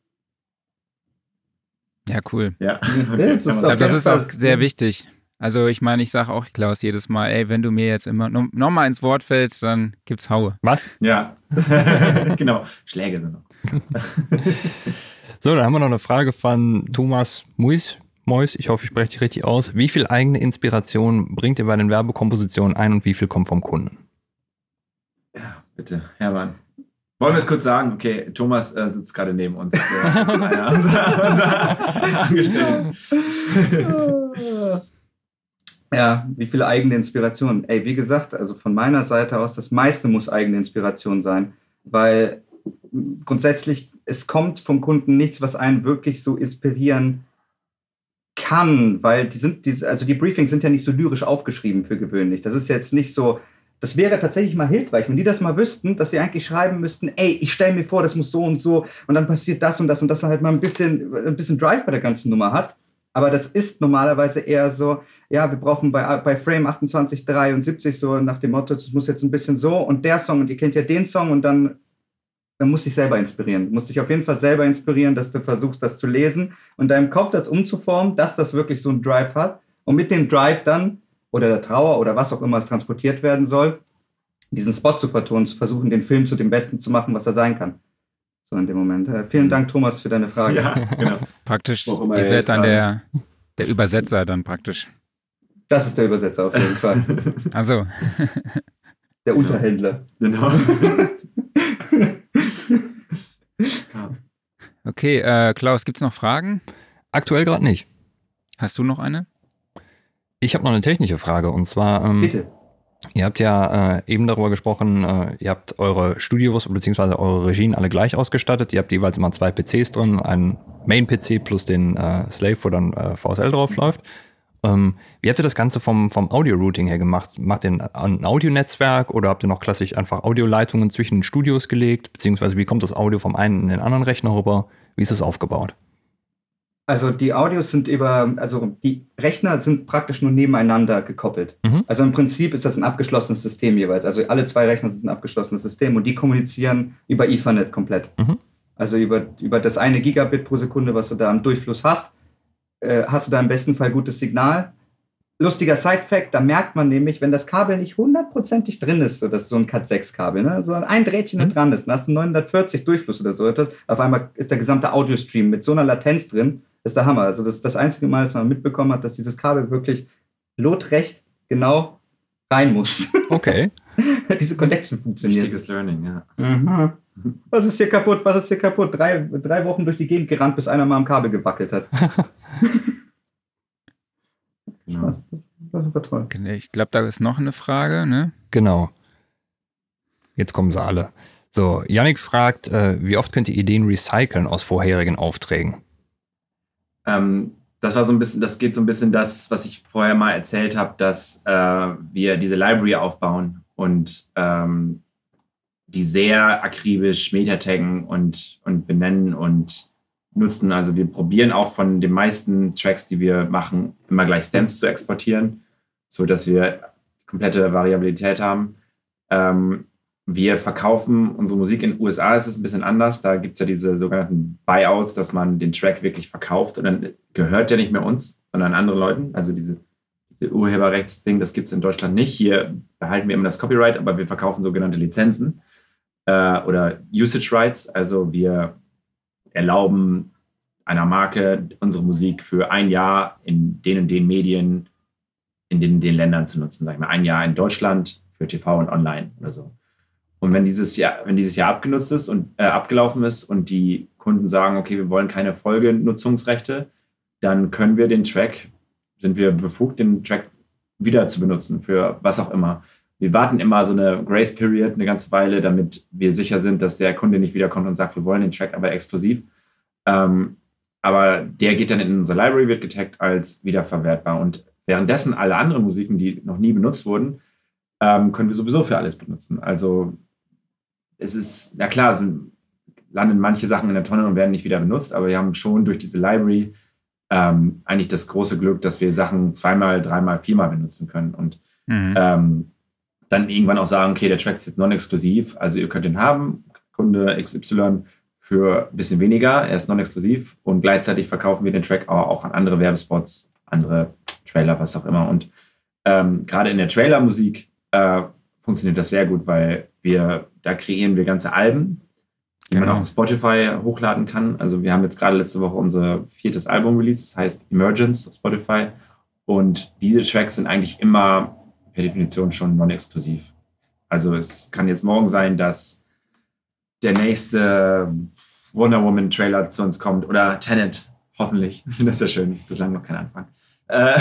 Ja, cool. Ja, okay. das, ist, das ist auch sehr wichtig. Also ich meine, ich sage auch Klaus jedes Mal, ey, wenn du mir jetzt immer nochmal ins Wort fällst, dann gibt's Haue. Was? Ja, genau. Schläge sind noch. so, dann haben wir noch eine Frage von Thomas Muis. Mois, ich hoffe, ich spreche dich richtig aus. Wie viel eigene Inspiration bringt ihr bei den Werbekompositionen ein und wie viel kommt vom Kunden? Bitte, Hermann. Wollen wir es kurz sagen? Okay, Thomas äh, sitzt gerade neben uns. Der ist einer unserer, unserer. Ja, wie viel eigene Inspiration? Ey, wie gesagt, also von meiner Seite aus, das meiste muss eigene Inspiration sein, weil grundsätzlich es kommt vom Kunden nichts, was einen wirklich so inspirieren kann, weil die sind, die, also die Briefings sind ja nicht so lyrisch aufgeschrieben für gewöhnlich. Das ist jetzt nicht so, das wäre tatsächlich mal hilfreich, wenn die das mal wüssten, dass sie eigentlich schreiben müssten, ey, ich stelle mir vor, das muss so und so und dann passiert das und das und das halt mal ein bisschen, ein bisschen Drive bei der ganzen Nummer hat. Aber das ist normalerweise eher so, ja, wir brauchen bei, bei Frame 2873 so nach dem Motto, das muss jetzt ein bisschen so und der Song und ihr kennt ja den Song und dann, dann musst dich selber inspirieren. Du musst dich auf jeden Fall selber inspirieren, dass du versuchst, das zu lesen und deinem Kopf das umzuformen, dass das wirklich so einen Drive hat und mit dem Drive dann oder der Trauer oder was auch immer es transportiert werden soll, diesen Spot zu vertonen, zu versuchen, den Film zu dem Besten zu machen, was er sein kann so in dem Moment. Äh, vielen Dank, Thomas, für deine Frage. Ja, genau. praktisch, ihr seid dann der, der Übersetzer dann praktisch. Das ist der Übersetzer auf jeden Fall. Also. Der Unterhändler. Genau. okay, äh, Klaus, gibt es noch Fragen? Aktuell gerade nicht. Hast du noch eine? Ich habe noch eine technische Frage und zwar. Ähm, Bitte. Ihr habt ja äh, eben darüber gesprochen, äh, ihr habt eure Studios bzw. eure Regien alle gleich ausgestattet. Ihr habt jeweils immer zwei PCs drin, einen Main-PC plus den äh, Slave, wo dann äh, VSL drauf läuft. Ähm, wie habt ihr das Ganze vom, vom Audio-Routing her gemacht? Macht ihr ein Audionetzwerk oder habt ihr noch klassisch einfach Audioleitungen zwischen den Studios gelegt? Beziehungsweise wie kommt das Audio vom einen in den anderen Rechner rüber? Wie ist es aufgebaut? Also die Audios sind über, also die Rechner sind praktisch nur nebeneinander gekoppelt. Mhm. Also im Prinzip ist das ein abgeschlossenes System jeweils. Also alle zwei Rechner sind ein abgeschlossenes System und die kommunizieren über Ethernet komplett. Mhm. Also über, über das eine Gigabit pro Sekunde, was du da am Durchfluss hast, äh, hast du da im besten Fall gutes Signal. Lustiger Side-Fact, da merkt man nämlich, wenn das Kabel nicht hundertprozentig drin ist, so das ist so ein Cat6-Kabel, ne? so ein Drähtchen mhm. da dran ist, dann hast du 940 Durchfluss oder so etwas, auf einmal ist der gesamte Audiostream mit so einer Latenz drin, das ist der Hammer. Also das ist das einzige Mal, dass man mitbekommen hat, dass dieses Kabel wirklich lotrecht genau rein muss. Okay. Diese Connection funktioniert. Wichtiges Learning, ja. Mhm. Was ist hier kaputt? Was ist hier kaputt? Drei, drei Wochen durch die Gegend gerannt, bis einer mal am Kabel gewackelt hat. genau. Das war toll. Ich glaube, da ist noch eine Frage, ne? Genau. Jetzt kommen sie alle. So, Yannick fragt, äh, wie oft könnt ihr Ideen recyceln aus vorherigen Aufträgen? Ähm, das war so ein bisschen, das geht so ein bisschen das, was ich vorher mal erzählt habe, dass äh, wir diese Library aufbauen und ähm, die sehr akribisch metataggen und, und benennen und nutzen. Also wir probieren auch von den meisten Tracks, die wir machen, immer gleich Stems zu exportieren, sodass wir komplette Variabilität haben. Ähm, wir verkaufen unsere Musik in den USA, ist es ein bisschen anders. Da gibt es ja diese sogenannten Buyouts, dass man den Track wirklich verkauft und dann gehört der nicht mehr uns, sondern anderen Leuten. Also diese, diese Urheberrechtsding, das gibt es in Deutschland nicht. Hier behalten wir immer das Copyright, aber wir verkaufen sogenannte Lizenzen äh, oder Usage Rights. Also wir erlauben einer Marke unsere Musik für ein Jahr in den und den Medien, in den, den Ländern zu nutzen. Sag ich mal, ein Jahr in Deutschland für TV und online oder so. Und wenn dieses Jahr, wenn dieses Jahr abgenutzt ist und äh, abgelaufen ist und die Kunden sagen, okay, wir wollen keine Folgenutzungsrechte, dann können wir den Track, sind wir befugt, den Track wieder zu benutzen für was auch immer. Wir warten immer so eine Grace Period eine ganze Weile, damit wir sicher sind, dass der Kunde nicht wiederkommt und sagt, wir wollen den Track aber exklusiv. Ähm, aber der geht dann in unsere Library, wird getaggt als wiederverwertbar. Und währenddessen alle anderen Musiken, die noch nie benutzt wurden, ähm, können wir sowieso für alles benutzen. Also es ist, na klar, sind, landen manche Sachen in der Tonne und werden nicht wieder benutzt, aber wir haben schon durch diese Library ähm, eigentlich das große Glück, dass wir Sachen zweimal, dreimal, viermal benutzen können und mhm. ähm, dann irgendwann auch sagen, okay, der Track ist jetzt non-exklusiv, also ihr könnt ihn haben, Kunde XY für ein bisschen weniger, er ist non-exklusiv und gleichzeitig verkaufen wir den Track auch an andere Werbespots, andere Trailer, was auch immer. Und ähm, gerade in der Trailermusik äh, funktioniert das sehr gut, weil wir, da kreieren wir ganze Alben, die genau. man auch auf Spotify hochladen kann. Also wir haben jetzt gerade letzte Woche unser viertes Album released, das heißt Emergence auf Spotify. Und diese Tracks sind eigentlich immer per Definition schon non-exklusiv. Also es kann jetzt morgen sein, dass der nächste Wonder Woman Trailer zu uns kommt oder Tenet, hoffentlich. Das wäre schön. Bislang noch kein Anfang. Äh,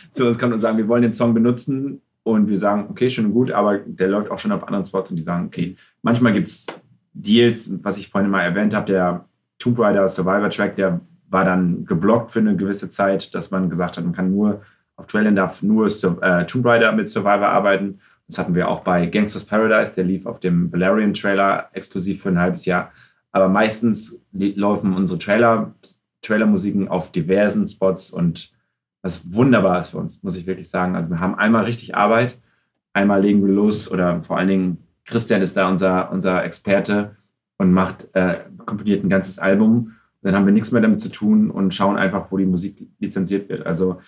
zu uns kommt und sagen, wir wollen den Song benutzen und wir sagen, okay, schön und gut, aber der läuft auch schon auf anderen Spots und die sagen, okay, manchmal gibt es Deals, was ich vorhin mal erwähnt habe, der Tomb Raider Survivor Track, der war dann geblockt für eine gewisse Zeit, dass man gesagt hat, man kann nur auf Trailern darf nur äh, Tomb Raider mit Survivor arbeiten. Das hatten wir auch bei Gangsters Paradise, der lief auf dem Valerian Trailer exklusiv für ein halbes Jahr. Aber meistens laufen unsere Trailer, Trailermusiken auf diversen Spots und was wunderbar ist für uns, muss ich wirklich sagen. Also wir haben einmal richtig Arbeit, einmal legen wir los oder vor allen Dingen Christian ist da unser, unser Experte und macht, äh, komponiert ein ganzes Album. Dann haben wir nichts mehr damit zu tun und schauen einfach, wo die Musik lizenziert wird. Also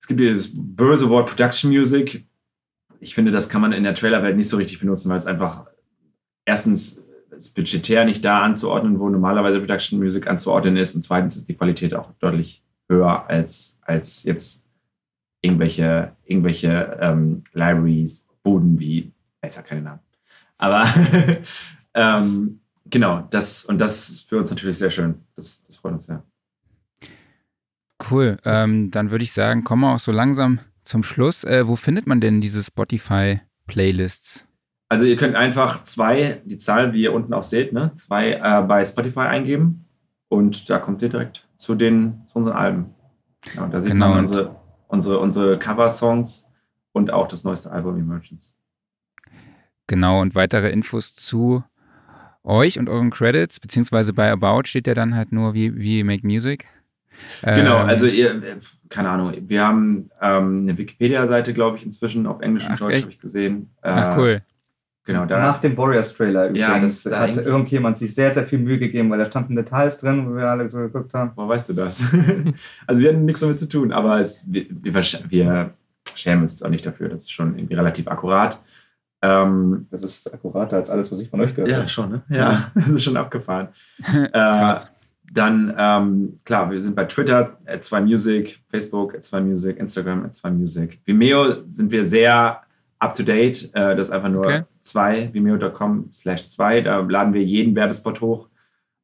es gibt dieses böse Wort Production Music. Ich finde, das kann man in der Trailerwelt nicht so richtig benutzen, weil es einfach erstens ist budgetär nicht da anzuordnen, wo normalerweise Production Music anzuordnen ist und zweitens ist die Qualität auch deutlich höher als, als jetzt irgendwelche, irgendwelche ähm, Libraries, Boden wie, ich sag keine Namen. Aber ähm, genau, das und das ist für uns natürlich sehr schön. Das, das freut uns sehr. Cool. Ähm, dann würde ich sagen, kommen wir auch so langsam zum Schluss. Äh, wo findet man denn diese Spotify-Playlists? Also ihr könnt einfach zwei, die Zahl, wie ihr unten auch seht, ne, zwei äh, bei Spotify eingeben und da kommt ihr direkt zu den zu unseren Alben. Ja, da sieht genau. man unsere, unsere, unsere Cover-Songs und auch das neueste Album Emergence. Genau, und weitere Infos zu euch und euren Credits, beziehungsweise bei About steht ja dann halt nur, wie, wie make music. Genau, ähm, also ihr, keine Ahnung, wir haben ähm, eine Wikipedia-Seite, glaube ich, inzwischen auf Englisch und Deutsch, habe ich gesehen. Ach, cool. Genau, da. Nach dem Warriors-Trailer übrigens ja, hat irgendjemand sich sehr, sehr viel Mühe gegeben, weil da standen Details drin, wo wir alle so geguckt haben. Wo weißt du das? also wir hatten nichts damit zu tun, aber es, wir, wir, schämen uns auch nicht dafür. Das ist schon irgendwie relativ akkurat. Ähm, das ist akkurater als alles, was ich von euch gehört habe. Ja, schon, ne? Ja, das ist schon abgefahren. Krass. Äh, dann, ähm, klar, wir sind bei Twitter, at2music, Facebook, at2music, Instagram, at2music. Vimeo sind wir sehr up-to-date. Äh, das ist einfach nur okay. 2, vimeo.com slash 2. Da laden wir jeden Werbespot hoch.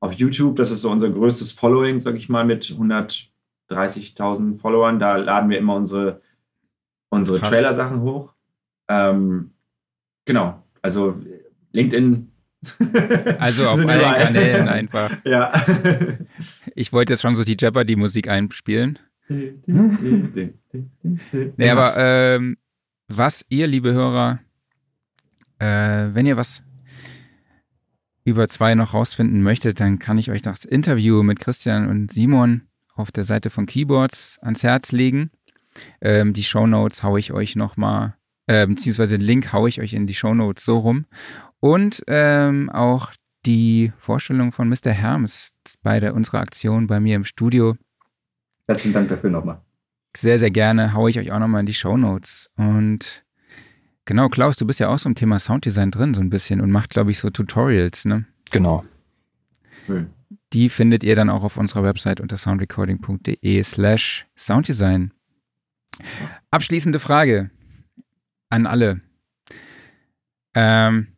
Auf YouTube, das ist so unser größtes Following, sag ich mal, mit 130.000 Followern. Da laden wir immer unsere, unsere Trailer-Sachen hoch. Ähm, Genau. Also LinkedIn. Also auf allen überall. Kanälen einfach. Ja. Ich wollte jetzt schon so die Jeopardy-Musik einspielen. nee, aber ähm, was ihr, liebe Hörer, äh, wenn ihr was über zwei noch rausfinden möchtet, dann kann ich euch das Interview mit Christian und Simon auf der Seite von Keyboards ans Herz legen. Ähm, die Show Notes haue ich euch nochmal äh, beziehungsweise den Link haue ich euch in die Show Notes so rum. Und ähm, auch die Vorstellung von Mr. Herms bei der, unserer Aktion bei mir im Studio. Herzlichen Dank dafür nochmal. Sehr, sehr gerne haue ich euch auch nochmal in die Show Notes. Und genau, Klaus, du bist ja auch so im Thema Sounddesign drin, so ein bisschen und macht, glaube ich, so Tutorials, ne? Genau. Cool. Die findet ihr dann auch auf unserer Website unter soundrecording.de slash Sounddesign. Abschließende Frage an alle. Ähm,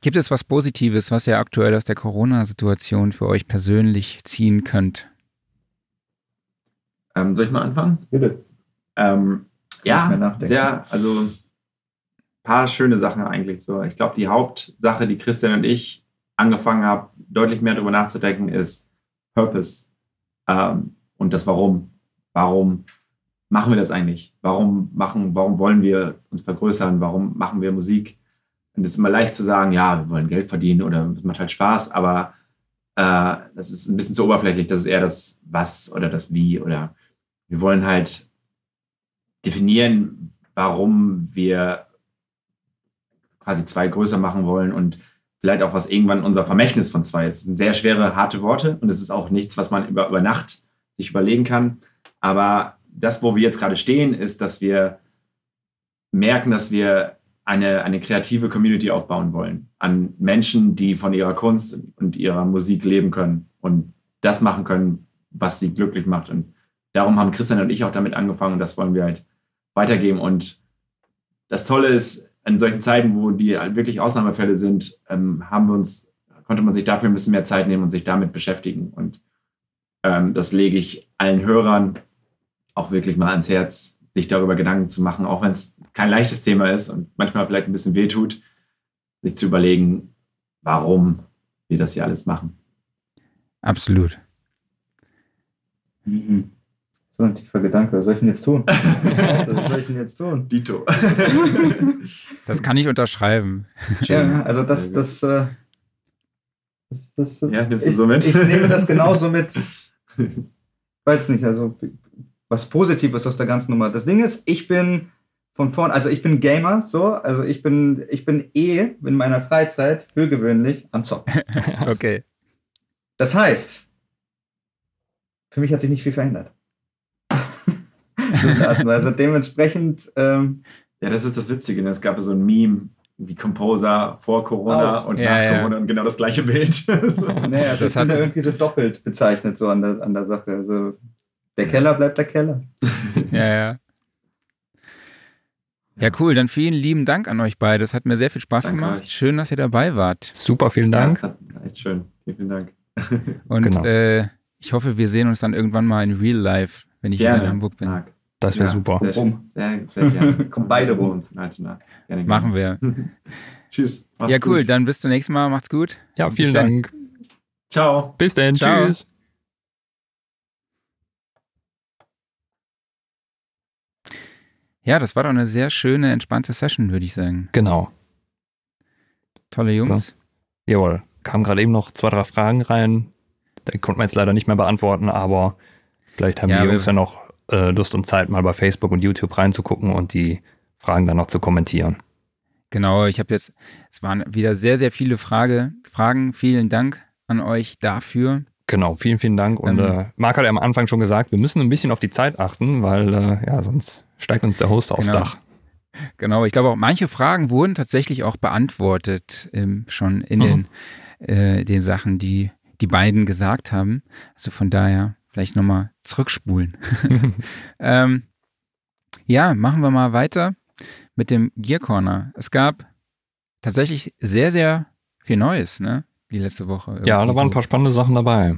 gibt es was Positives, was ihr aktuell aus der Corona-Situation für euch persönlich ziehen könnt? Ähm, soll ich mal anfangen? Bitte. Ähm, ja, sehr, also paar schöne Sachen eigentlich so. Ich glaube, die Hauptsache, die Christian und ich angefangen haben, deutlich mehr darüber nachzudenken, ist Purpose ähm, und das Warum. Warum machen wir das eigentlich? Warum machen, warum wollen wir uns vergrößern? Warum machen wir Musik? Und es ist immer leicht zu sagen, ja, wir wollen Geld verdienen oder es macht halt Spaß, aber äh, das ist ein bisschen zu oberflächlich. Das ist eher das Was oder das Wie oder wir wollen halt definieren, warum wir quasi zwei größer machen wollen und vielleicht auch was irgendwann unser Vermächtnis von zwei ist. Das sind sehr schwere, harte Worte und es ist auch nichts, was man über, über Nacht sich überlegen kann. Aber das, wo wir jetzt gerade stehen, ist, dass wir merken, dass wir eine, eine kreative Community aufbauen wollen. An Menschen, die von ihrer Kunst und ihrer Musik leben können und das machen können, was sie glücklich macht. Und darum haben Christian und ich auch damit angefangen und das wollen wir halt weitergeben. Und das Tolle ist, in solchen Zeiten, wo die wirklich Ausnahmefälle sind, ähm, haben wir uns, konnte man sich dafür ein bisschen mehr Zeit nehmen und sich damit beschäftigen. Und ähm, das lege ich allen Hörern auch wirklich mal ans Herz, sich darüber Gedanken zu machen, auch wenn es kein leichtes Thema ist und manchmal vielleicht ein bisschen wehtut, sich zu überlegen, warum wir das hier alles machen. Absolut. Mhm. So ein tiefer Gedanke. Was soll ich denn jetzt tun? Was soll ich denn jetzt tun? Dito. das kann ich unterschreiben. Ja, also das, das, äh, das, das ja, nimmst du so mit? Ich, ich nehme das genauso mit. Weiß nicht, also was Positives aus der ganzen Nummer. Das Ding ist, ich bin von vorn, also ich bin Gamer, so, also ich bin, ich bin eh in meiner Freizeit für gewöhnlich am Zocken. okay. Das heißt, für mich hat sich nicht viel verändert. Also dementsprechend. Ähm, ja, das ist das Witzige. Ne? Es gab so ein Meme, wie Composer vor Corona oh. und ja, nach ja. Corona und genau das gleiche Bild. so. Naja, das, das hat ja irgendwie das doppelt bezeichnet so an der, an der Sache. Also der Keller bleibt der Keller. ja, ja. Ja, cool. Dann vielen lieben Dank an euch beide. Es hat mir sehr viel Spaß Danke gemacht. Euch. Schön, dass ihr dabei wart. Super, vielen Dank. Ja, echt schön. Vielen, vielen Dank. Und genau. äh, ich hoffe, wir sehen uns dann irgendwann mal in Real Life, wenn ich gerne. wieder in Hamburg bin. Marc. Das wäre ja, super. Sehr, sehr, sehr gerne. Kommen beide bei uns in Altona. Gerne, gerne. Machen wir. Tschüss. ja, cool. Gut. Dann bis zum nächsten Mal. Macht's gut. Ja, vielen Dank. Ciao. Bis dann. Tschüss. Ja, das war doch eine sehr schöne, entspannte Session, würde ich sagen. Genau. Tolle Jungs. So. Jawohl. Kamen gerade eben noch zwei, drei Fragen rein. Die konnten wir jetzt leider nicht mehr beantworten, aber vielleicht haben ja, die Jungs ja noch äh, Lust und Zeit, mal bei Facebook und YouTube reinzugucken und die Fragen dann noch zu kommentieren. Genau, ich habe jetzt, es waren wieder sehr, sehr viele Frage, Fragen. Vielen Dank an euch dafür. Genau, vielen, vielen Dank. Und ähm, äh, Marc hat ja am Anfang schon gesagt, wir müssen ein bisschen auf die Zeit achten, weil äh, ja, sonst steigt uns der Host aufs genau. Dach. Genau, ich glaube auch, manche Fragen wurden tatsächlich auch beantwortet, ähm, schon in mhm. den, äh, den Sachen, die die beiden gesagt haben. Also von daher vielleicht nochmal zurückspulen. ähm, ja, machen wir mal weiter mit dem Gear Corner. Es gab tatsächlich sehr, sehr viel Neues, ne? Die letzte Woche. Ja, da waren ein paar spannende Sachen dabei.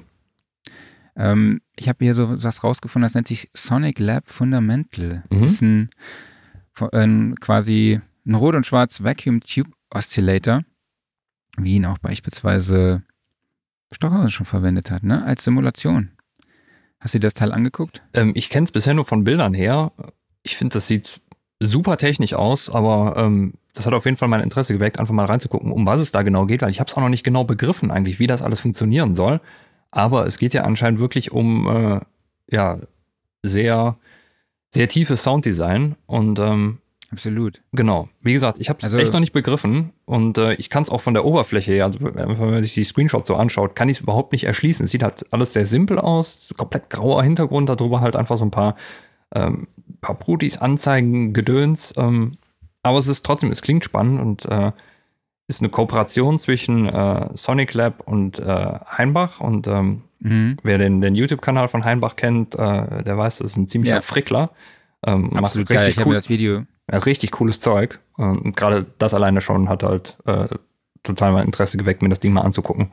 Ähm, ich habe hier so was rausgefunden, das nennt sich Sonic Lab Fundamental. Mhm. Das ist ein, ein quasi ein Rot- und Schwarz Vacuum Tube Oscillator, wie ihn auch beispielsweise Stockhausen schon verwendet hat, ne? Als Simulation. Hast du dir das Teil angeguckt? Ähm, ich kenne es bisher nur von Bildern her. Ich finde, das sieht super technisch aus, aber ähm, das hat auf jeden Fall mein Interesse geweckt, einfach mal reinzugucken, um was es da genau geht, weil ich habe es auch noch nicht genau begriffen eigentlich, wie das alles funktionieren soll. Aber es geht ja anscheinend wirklich um äh, ja sehr sehr tiefes Sounddesign und ähm, Absolut. Genau. Wie gesagt, ich habe es also, echt noch nicht begriffen und äh, ich kann es auch von der Oberfläche her, also wenn man sich die Screenshots so anschaut, kann ich es überhaupt nicht erschließen. Es sieht halt alles sehr simpel aus, komplett grauer Hintergrund, darüber halt einfach so ein paar, ähm, paar Brutis, Anzeigen, Gedöns. Ähm, aber es ist trotzdem, es klingt spannend und äh, ist eine Kooperation zwischen äh, Sonic Lab und äh, Heinbach und ähm, mhm. wer den, den YouTube-Kanal von Heinbach kennt, äh, der weiß, das ist ein ziemlicher ja. Frickler. Ähm, Absolut macht richtig geil. Ich cool. das Video ja, richtig cooles Zeug. Und gerade das alleine schon hat halt äh, total mein Interesse geweckt, mir das Ding mal anzugucken.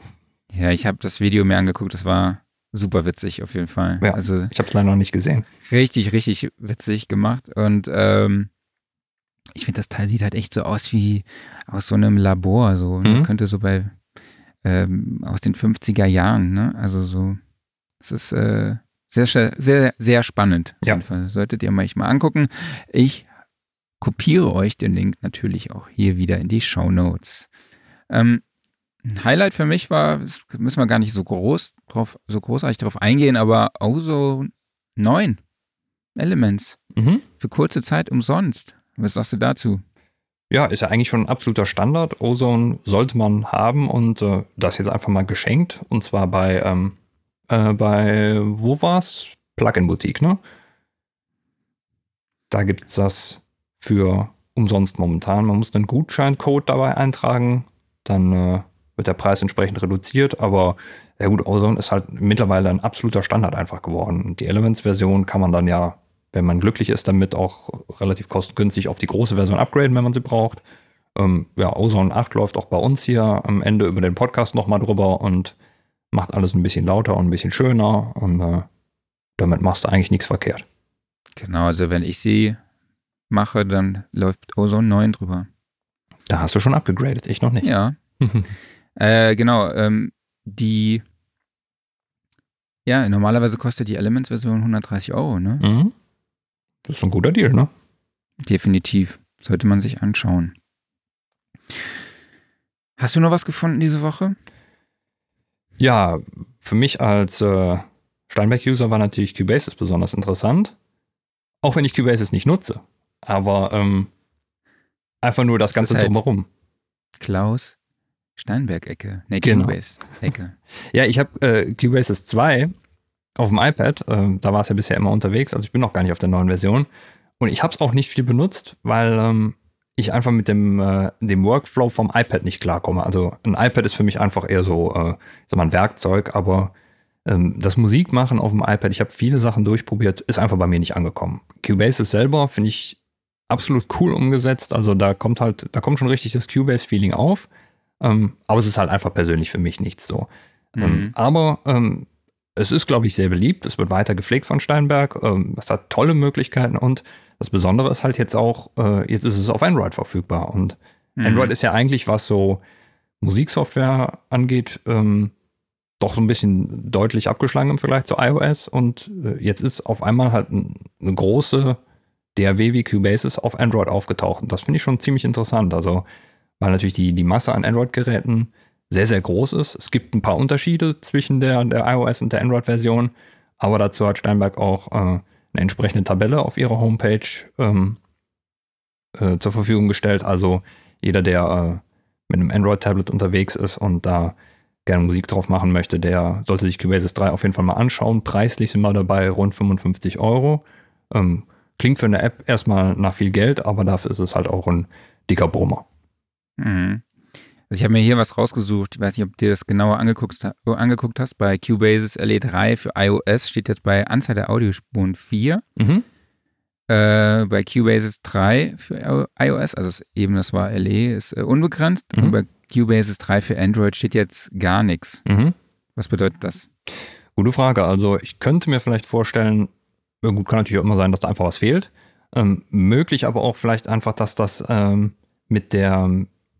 Ja, ich habe das Video mir angeguckt, das war super witzig auf jeden Fall. Ja, also ich habe es leider noch nicht gesehen. Richtig, richtig witzig gemacht und ähm, ich finde, das Teil sieht halt echt so aus wie aus so einem Labor, so ne? mhm. könnte so bei ähm, aus den 50er Jahren, ne? Also so, es ist äh, sehr, sehr, sehr spannend. Ja. Solltet ihr euch mal angucken. Ich kopiere euch den Link natürlich auch hier wieder in die Show Notes. Ähm, Highlight für mich war, müssen wir gar nicht so groß drauf, so großartig drauf eingehen, aber Ozone 9 Elements. Mhm. Für kurze Zeit umsonst. Was sagst du dazu? Ja, ist ja eigentlich schon ein absoluter Standard. Ozone sollte man haben und äh, das jetzt einfach mal geschenkt. Und zwar bei, ähm, äh, bei, wo war's? Plugin Boutique, ne? Da gibt es das für umsonst momentan. Man muss einen Gutscheincode dabei eintragen, dann äh, wird der Preis entsprechend reduziert, aber ja gut, Ozone ist halt mittlerweile ein absoluter Standard einfach geworden. Die Elements-Version kann man dann ja, wenn man glücklich ist, damit auch relativ kostengünstig auf die große Version upgraden, wenn man sie braucht. Ähm, ja, Ozone 8 läuft auch bei uns hier am Ende über den Podcast nochmal drüber und macht alles ein bisschen lauter und ein bisschen schöner und äh, damit machst du eigentlich nichts verkehrt. Genau, also wenn ich sie mache, dann läuft Ozone 9 drüber. Da hast du schon abgegradet, ich noch nicht. Ja. äh, genau, ähm, die, ja, normalerweise kostet die Elements-Version 130 Euro, ne? Mhm. Das ist ein guter Deal, ne? Definitiv. Sollte man sich anschauen. Hast du noch was gefunden diese Woche? Ja, für mich als äh, Steinberg-User war natürlich Cubasis besonders interessant. Auch wenn ich Cubasis nicht nutze. Aber ähm, einfach nur das, das Ganze halt drumherum. Klaus Steinberg-Ecke. Nee, genau. Cubase-Ecke. ja, ich habe äh, Cubasis 2 auf dem iPad. Äh, da war es ja bisher immer unterwegs. Also ich bin noch gar nicht auf der neuen Version. Und ich habe es auch nicht viel benutzt, weil ähm, ich einfach mit dem, äh, dem Workflow vom iPad nicht klarkomme. Also ein iPad ist für mich einfach eher so, äh, sag mal, ein Werkzeug, aber ähm, das Musikmachen auf dem iPad, ich habe viele Sachen durchprobiert, ist einfach bei mir nicht angekommen. Cubasis selber finde ich absolut cool umgesetzt. Also da kommt halt, da kommt schon richtig das Cubase-Feeling auf. Ähm, aber es ist halt einfach persönlich für mich nichts so. Ähm, mhm. Ähm, aber ähm, es ist, glaube ich, sehr beliebt. Es wird weiter gepflegt von Steinberg. Ähm, es hat tolle Möglichkeiten und das Besondere ist halt jetzt auch, äh, jetzt ist es auf Android verfügbar. Und mhm. Android ist ja eigentlich, was so Musiksoftware angeht, ähm, doch so ein bisschen deutlich abgeschlagen im Vergleich zu iOS. Und äh, jetzt ist auf einmal halt ein, eine große DAW wie Cubasis auf Android aufgetaucht. Und das finde ich schon ziemlich interessant. Also weil natürlich die, die Masse an Android-Geräten sehr, sehr groß ist. Es gibt ein paar Unterschiede zwischen der, der iOS und der Android-Version, aber dazu hat Steinberg auch äh, eine entsprechende Tabelle auf ihrer Homepage ähm, äh, zur Verfügung gestellt. Also jeder, der äh, mit einem Android-Tablet unterwegs ist und da gerne Musik drauf machen möchte, der sollte sich Cubasis 3 auf jeden Fall mal anschauen. Preislich sind wir dabei rund 55 Euro. Ähm, klingt für eine App erstmal nach viel Geld, aber dafür ist es halt auch ein dicker Brummer. Mhm. Also ich habe mir hier was rausgesucht. Ich weiß nicht, ob du dir das genauer angeguckt, angeguckt hast. Bei Cubasis LE3 für iOS steht jetzt bei Anzahl der Audiospuren 4. Mhm. Äh, bei Cubasis 3 für iOS, also eben das war LE, ist äh, unbegrenzt. Mhm. Und bei Cubasis 3 für Android steht jetzt gar nichts. Mhm. Was bedeutet das? Gute Frage. Also ich könnte mir vielleicht vorstellen, gut, kann natürlich auch immer sein, dass da einfach was fehlt. Ähm, möglich aber auch vielleicht einfach, dass das ähm, mit der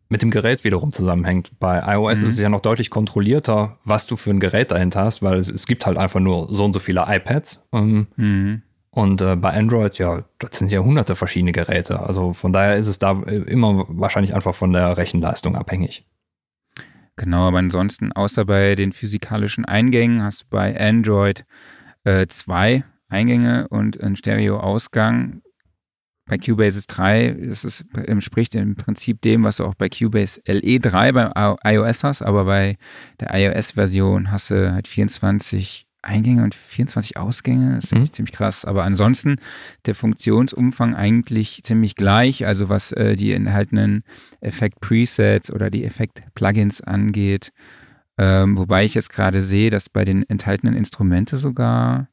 mit dem Gerät wiederum zusammenhängt. Bei iOS mhm. ist es ja noch deutlich kontrollierter, was du für ein Gerät dahinter hast, weil es, es gibt halt einfach nur so und so viele iPads. Ähm, mhm. Und äh, bei Android, ja, das sind ja hunderte verschiedene Geräte. Also von daher ist es da äh, immer wahrscheinlich einfach von der Rechenleistung abhängig. Genau, aber ansonsten, außer bei den physikalischen Eingängen, hast du bei Android äh, zwei Eingänge und einen Stereo-Ausgang bei Cubase 3 ist es, entspricht im Prinzip dem, was du auch bei Cubase LE3 beim iOS hast, aber bei der iOS-Version hast du halt 24 Eingänge und 24 Ausgänge. Das ist mhm. ziemlich krass. Aber ansonsten der Funktionsumfang eigentlich ziemlich gleich, also was äh, die enthaltenen Effekt-Presets oder die Effekt-Plugins angeht. Ähm, wobei ich jetzt gerade sehe, dass bei den enthaltenen Instrumente sogar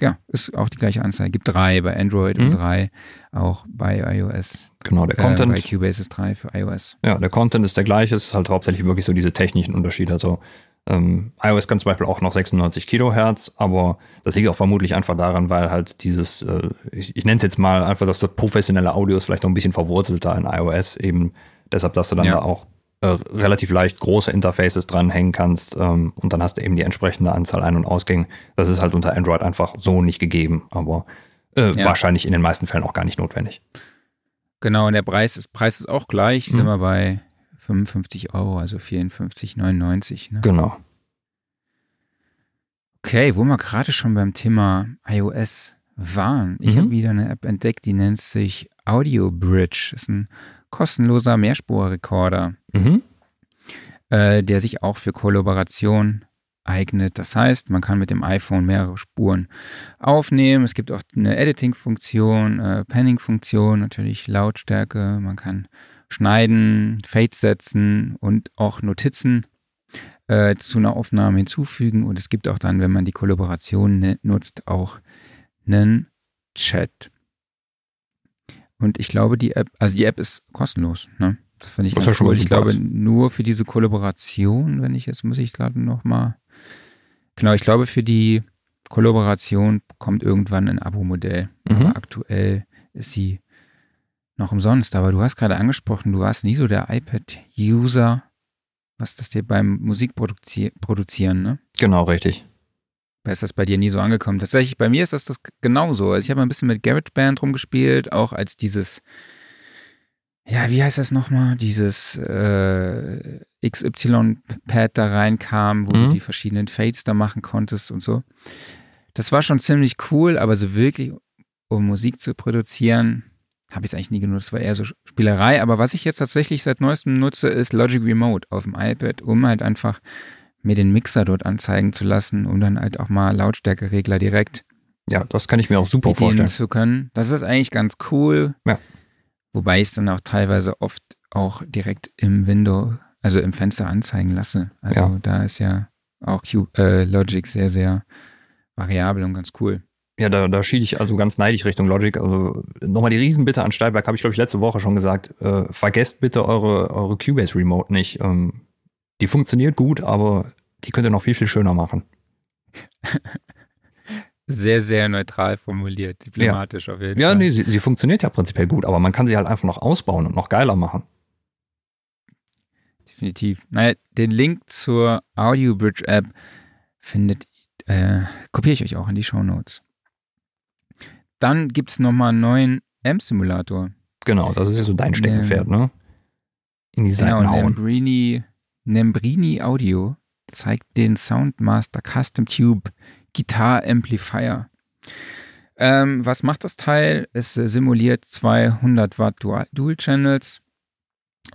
ja, ist auch die gleiche Anzahl. Gibt drei bei Android mhm. und drei auch bei iOS. Genau, der Content. Äh, bei Cubase ist drei für iOS. Ja, der Content ist der gleiche. Es ist halt hauptsächlich wirklich so diese technischen Unterschiede. Also ähm, iOS kann zum Beispiel auch noch 96 Kilohertz, aber das liegt auch vermutlich einfach daran, weil halt dieses, äh, ich, ich nenne es jetzt mal einfach, dass das professionelle Audio ist vielleicht noch ein bisschen verwurzelter in iOS, eben deshalb, dass du dann ja. da auch äh, relativ leicht große Interfaces dranhängen kannst ähm, und dann hast du eben die entsprechende Anzahl Ein- und Ausgänge. Das ist halt unter Android einfach so nicht gegeben, aber äh, ja. wahrscheinlich in den meisten Fällen auch gar nicht notwendig. Genau, und der Preis ist, Preis ist auch gleich, mhm. sind wir bei 55 Euro, also 54,99. Ne? Genau. Okay, wo wir gerade schon beim Thema iOS waren. Ich mhm. habe wieder eine App entdeckt, die nennt sich Audio Bridge. Das ist ein kostenloser Mehrspurrekorder, mhm. äh, der sich auch für Kollaboration eignet. Das heißt, man kann mit dem iPhone mehrere Spuren aufnehmen. Es gibt auch eine Editing-Funktion, äh, Panning-Funktion, natürlich Lautstärke. Man kann schneiden, Fades setzen und auch Notizen äh, zu einer Aufnahme hinzufügen. Und es gibt auch dann, wenn man die Kollaboration nutzt, auch einen Chat. Und ich glaube, die App, also die App ist kostenlos, ne? Das finde ich das ganz cool. Ich glaube, nur für diese Kollaboration, wenn ich jetzt, muss ich gerade nochmal. Genau, ich glaube, für die Kollaboration kommt irgendwann ein Abo-Modell. Mhm. Aber aktuell ist sie noch umsonst. Aber du hast gerade angesprochen, du warst nie so der iPad-User, was das dir beim Musikproduzieren, ne? Genau, richtig ist das bei dir nie so angekommen. Tatsächlich, bei mir ist das, das genauso. Also ich habe ein bisschen mit GarageBand rumgespielt, auch als dieses, ja, wie heißt das nochmal? Dieses äh, XY-Pad da reinkam, wo mhm. du die verschiedenen Fades da machen konntest und so. Das war schon ziemlich cool, aber so wirklich, um Musik zu produzieren, habe ich es eigentlich nie genutzt. War eher so Spielerei. Aber was ich jetzt tatsächlich seit neuestem nutze, ist Logic Remote auf dem iPad, um halt einfach mir den Mixer dort anzeigen zu lassen, um dann halt auch mal Lautstärkeregler direkt ja, das kann ich mir auch super vorstellen. zu können. Das ist eigentlich ganz cool. Ja. Wobei ich es dann auch teilweise oft auch direkt im Window, also im Fenster anzeigen lasse. Also ja. da ist ja auch Q, äh, Logic sehr, sehr variabel und ganz cool. Ja, da, da schiede ich also ganz neidisch Richtung Logic. Also nochmal die Riesenbitte an Steilberg, habe ich glaube ich letzte Woche schon gesagt. Äh, vergesst bitte eure, eure Cubase Remote nicht. Ähm, die funktioniert gut, aber die könnt ihr noch viel, viel schöner machen. Sehr, sehr neutral formuliert, diplomatisch ja. auf jeden ja, Fall. Ja, nee, sie, sie funktioniert ja prinzipiell gut, aber man kann sie halt einfach noch ausbauen und noch geiler machen. Definitiv. Naja, den Link zur Audio Bridge App findet, äh, kopiere ich euch auch in die Show Notes. Dann gibt es nochmal einen neuen M-Simulator. Genau, das ist ja so dein Steckenpferd, ne? In die Seiten genau, hauen. Nembrini, Nembrini Audio zeigt den Soundmaster Custom Tube Guitar Amplifier. Ähm, was macht das Teil? Es äh, simuliert 200 Watt Dual, Channels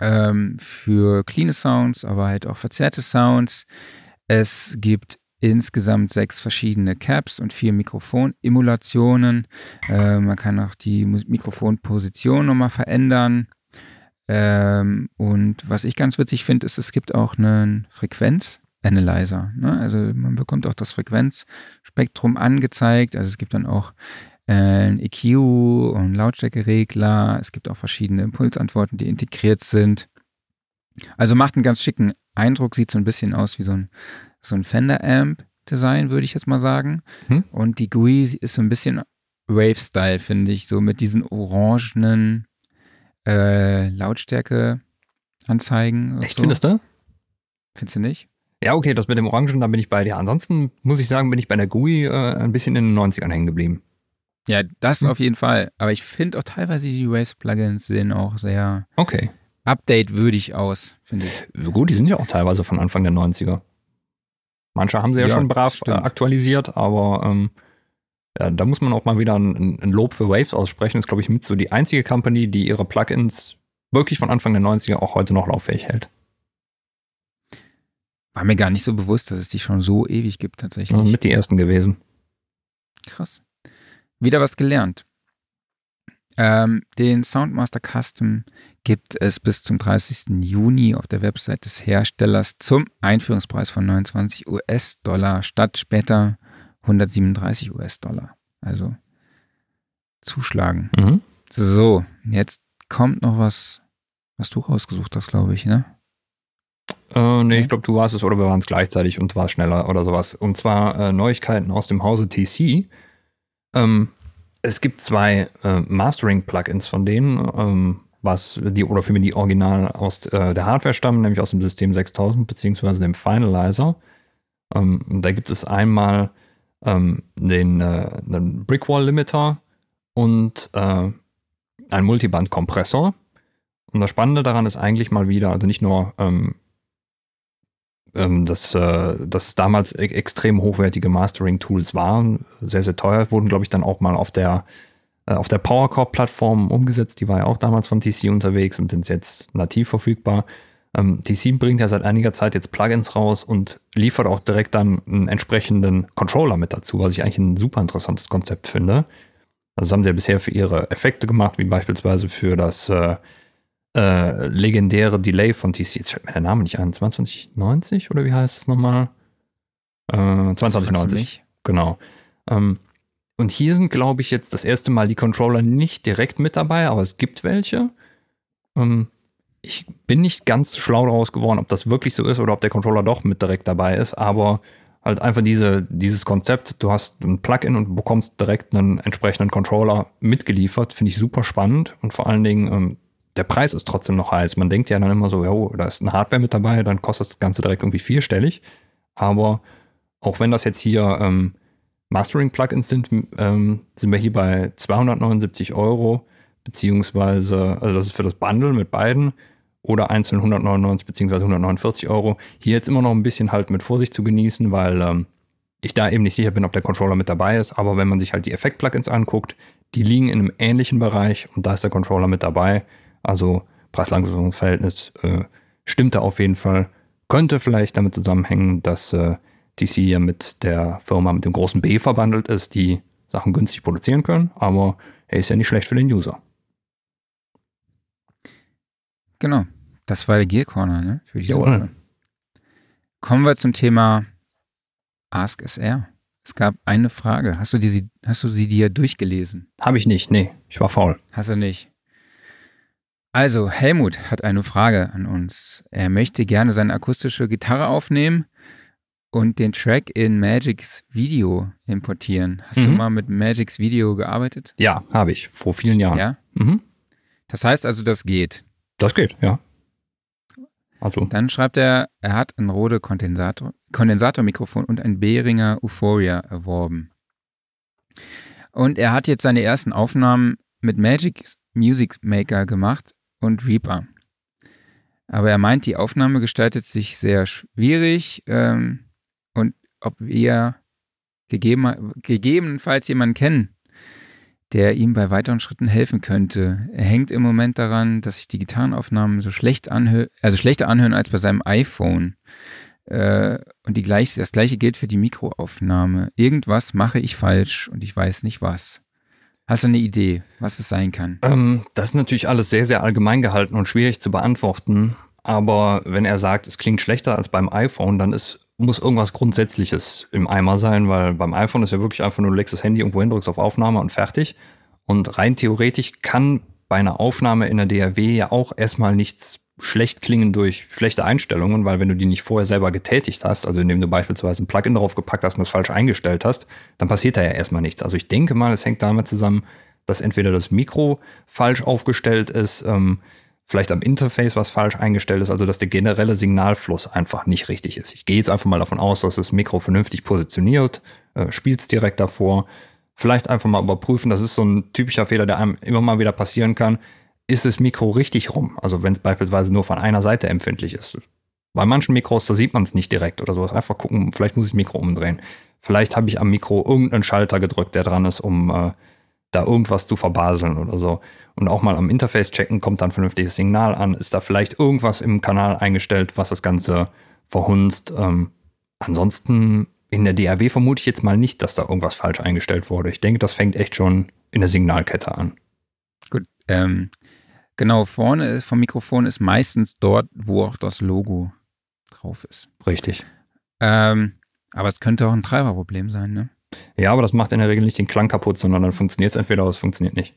ähm, für clean Sounds, aber halt auch verzerrte Sounds. Es gibt insgesamt sechs verschiedene Caps und vier Mikrofonemulationen. Äh, man kann auch die Mikrofonposition nochmal verändern. Ähm, und was ich ganz witzig finde, ist, es gibt auch einen Frequenz Analyzer. Ne? Also man bekommt auch das Frequenzspektrum angezeigt. Also es gibt dann auch äh, ein EQ und Lautstärkeregler. Es gibt auch verschiedene Impulsantworten, die integriert sind. Also macht einen ganz schicken Eindruck, sieht so ein bisschen aus wie so ein, so ein Fender-Amp-Design, würde ich jetzt mal sagen. Hm? Und die GUI ist so ein bisschen Wave-Style, finde ich, so mit diesen orangenen äh, Lautstärke-Anzeigen. Echt, so. findest du? Findest du nicht? Ja, okay, das mit dem Orangen, da bin ich bei dir. Ansonsten muss ich sagen, bin ich bei der GUI äh, ein bisschen in den 90ern hängen geblieben. Ja, das hm. auf jeden Fall. Aber ich finde auch teilweise die Waves-Plugins sehen auch sehr okay. update-würdig aus, finde ich. Gut, die sind ja auch teilweise von Anfang der 90er. Manche haben sie ja, ja schon brav äh, aktualisiert, aber ähm, ja, da muss man auch mal wieder ein, ein Lob für Waves aussprechen. Das ist, glaube ich, mit so die einzige Company, die ihre Plugins wirklich von Anfang der 90er auch heute noch lauffähig hält. War mir gar nicht so bewusst, dass es die schon so ewig gibt tatsächlich. Ja, mit die ersten gewesen. Krass. Wieder was gelernt. Ähm, den Soundmaster Custom gibt es bis zum 30. Juni auf der Website des Herstellers zum Einführungspreis von 29 US-Dollar statt später 137 US-Dollar. Also zuschlagen. Mhm. So, jetzt kommt noch was, was du rausgesucht hast, glaube ich, ne? Äh, nee, ich glaube, du warst es oder wir waren es gleichzeitig und war schneller oder sowas. Und zwar äh, Neuigkeiten aus dem Hause TC. Ähm, es gibt zwei äh, Mastering-Plugins von denen. Ähm, was die oder für mich die Original aus äh, der Hardware stammen, nämlich aus dem System 6000 beziehungsweise dem Finalizer. Ähm, da gibt es einmal ähm, den, äh, den Brickwall Limiter und äh, einen Multiband-Kompressor. Und das Spannende daran ist eigentlich mal wieder, also nicht nur, ähm, ähm, dass, äh, dass damals e extrem hochwertige Mastering-Tools waren, sehr, sehr teuer, wurden, glaube ich, dann auch mal auf der äh, der PowerCore-Plattform umgesetzt. Die war ja auch damals von TC unterwegs und sind jetzt nativ verfügbar. Ähm, TC bringt ja seit einiger Zeit jetzt Plugins raus und liefert auch direkt dann einen entsprechenden Controller mit dazu, was ich eigentlich ein super interessantes Konzept finde. Also das haben sie ja bisher für ihre Effekte gemacht, wie beispielsweise für das äh, äh, legendäre Delay von TC. Jetzt fällt mir der Name nicht ein. 2090 oder wie heißt es nochmal? Äh, 2090. Genau. Ähm, und hier sind, glaube ich, jetzt das erste Mal die Controller nicht direkt mit dabei, aber es gibt welche. Ähm, ich bin nicht ganz schlau daraus geworden, ob das wirklich so ist oder ob der Controller doch mit direkt dabei ist, aber halt einfach diese, dieses Konzept, du hast ein Plugin und bekommst direkt einen entsprechenden Controller mitgeliefert, finde ich super spannend und vor allen Dingen ähm, der Preis ist trotzdem noch heiß. Man denkt ja dann immer so, ja, da ist eine Hardware mit dabei, dann kostet das Ganze direkt irgendwie vierstellig. Aber auch wenn das jetzt hier ähm, Mastering-Plugins sind, ähm, sind wir hier bei 279 Euro, beziehungsweise, also das ist für das Bundle mit beiden oder einzeln 199 beziehungsweise 149 Euro. Hier jetzt immer noch ein bisschen halt mit Vorsicht zu genießen, weil ähm, ich da eben nicht sicher bin, ob der Controller mit dabei ist. Aber wenn man sich halt die Effekt-Plugins anguckt, die liegen in einem ähnlichen Bereich und da ist der Controller mit dabei. Also Preis-Leistungsverhältnis äh, stimmt da auf jeden Fall. Könnte vielleicht damit zusammenhängen, dass äh, DC ja mit der Firma mit dem großen B verbandelt ist, die Sachen günstig produzieren können, aber er ist ja nicht schlecht für den User. Genau. Das war der Gear Corner, ne? Für diese Jawohl. Kommen wir zum Thema Ask SR. Es gab eine Frage. Hast du, die, hast du sie dir durchgelesen? Habe ich nicht, nee. Ich war faul. Hast du nicht. Also, Helmut hat eine Frage an uns. Er möchte gerne seine akustische Gitarre aufnehmen und den Track in Magic's Video importieren. Hast mhm. du mal mit Magic's Video gearbeitet? Ja, habe ich, vor vielen Jahren. Ja. Mhm. Das heißt also, das geht. Das geht, ja. Also. Dann schreibt er, er hat ein Rode Kondensator, Kondensatormikrofon und ein Behringer Euphoria erworben. Und er hat jetzt seine ersten Aufnahmen mit Magic Music Maker gemacht und Reaper. Aber er meint, die Aufnahme gestaltet sich sehr schwierig ähm, und ob wir gegeben, gegebenenfalls jemanden kennen, der ihm bei weiteren Schritten helfen könnte. Er hängt im Moment daran, dass sich die Gitarrenaufnahmen so schlecht anhören, also schlechter anhören als bei seinem iPhone. Äh, und die gleich, das gleiche gilt für die Mikroaufnahme. Irgendwas mache ich falsch und ich weiß nicht was. Hast du eine Idee, was es sein kann? Ähm, das ist natürlich alles sehr, sehr allgemein gehalten und schwierig zu beantworten. Aber wenn er sagt, es klingt schlechter als beim iPhone, dann ist, muss irgendwas Grundsätzliches im Eimer sein, weil beim iPhone ist ja wirklich einfach nur, du legst das Handy irgendwo hin, drückst auf Aufnahme und fertig. Und rein theoretisch kann bei einer Aufnahme in der DRW ja auch erstmal nichts schlecht klingen durch schlechte Einstellungen, weil wenn du die nicht vorher selber getätigt hast, also indem du beispielsweise ein Plugin drauf gepackt hast und das falsch eingestellt hast, dann passiert da ja erstmal nichts. Also ich denke mal, es hängt damit zusammen, dass entweder das Mikro falsch aufgestellt ist, ähm, vielleicht am Interface was falsch eingestellt ist, also dass der generelle Signalfluss einfach nicht richtig ist. Ich gehe jetzt einfach mal davon aus, dass das Mikro vernünftig positioniert, äh, spielt es direkt davor. Vielleicht einfach mal überprüfen, das ist so ein typischer Fehler, der einem immer mal wieder passieren kann ist das Mikro richtig rum. Also wenn es beispielsweise nur von einer Seite empfindlich ist. Bei manchen Mikros, da sieht man es nicht direkt oder sowas. Einfach gucken, vielleicht muss ich das Mikro umdrehen. Vielleicht habe ich am Mikro irgendeinen Schalter gedrückt, der dran ist, um äh, da irgendwas zu verbaseln oder so. Und auch mal am Interface checken, kommt dann vernünftiges Signal an. Ist da vielleicht irgendwas im Kanal eingestellt, was das Ganze verhunzt? Ähm, ansonsten in der DAW vermute ich jetzt mal nicht, dass da irgendwas falsch eingestellt wurde. Ich denke, das fängt echt schon in der Signalkette an. Gut, ähm, Genau, vorne vom Mikrofon ist meistens dort, wo auch das Logo drauf ist. Richtig. Ähm, aber es könnte auch ein Treiberproblem sein, ne? Ja, aber das macht in der Regel nicht den Klang kaputt, sondern dann funktioniert es entweder oder es funktioniert nicht.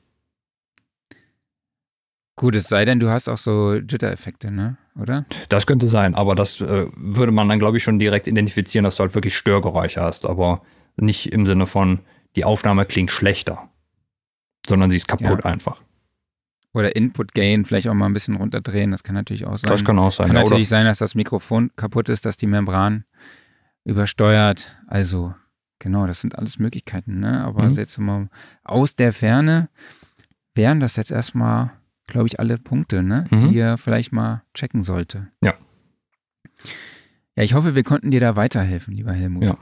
Gut, es sei denn, du hast auch so Jitter-Effekte, ne? Oder? Das könnte sein, aber das äh, würde man dann, glaube ich, schon direkt identifizieren, dass du halt wirklich Störgeräusche hast, aber nicht im Sinne von, die Aufnahme klingt schlechter, sondern sie ist kaputt ja. einfach. Oder Input Gain vielleicht auch mal ein bisschen runterdrehen. Das kann natürlich auch sein. Das kann auch sein. Kann ja, natürlich sein, dass das Mikrofon kaputt ist, dass die Membran übersteuert. Also, genau, das sind alles Möglichkeiten. Ne? Aber mhm. jetzt mal aus der Ferne wären das jetzt erstmal, glaube ich, alle Punkte, ne? Mhm. die ihr vielleicht mal checken sollte. Ja. Ja, ich hoffe, wir konnten dir da weiterhelfen, lieber Helmut. Ja.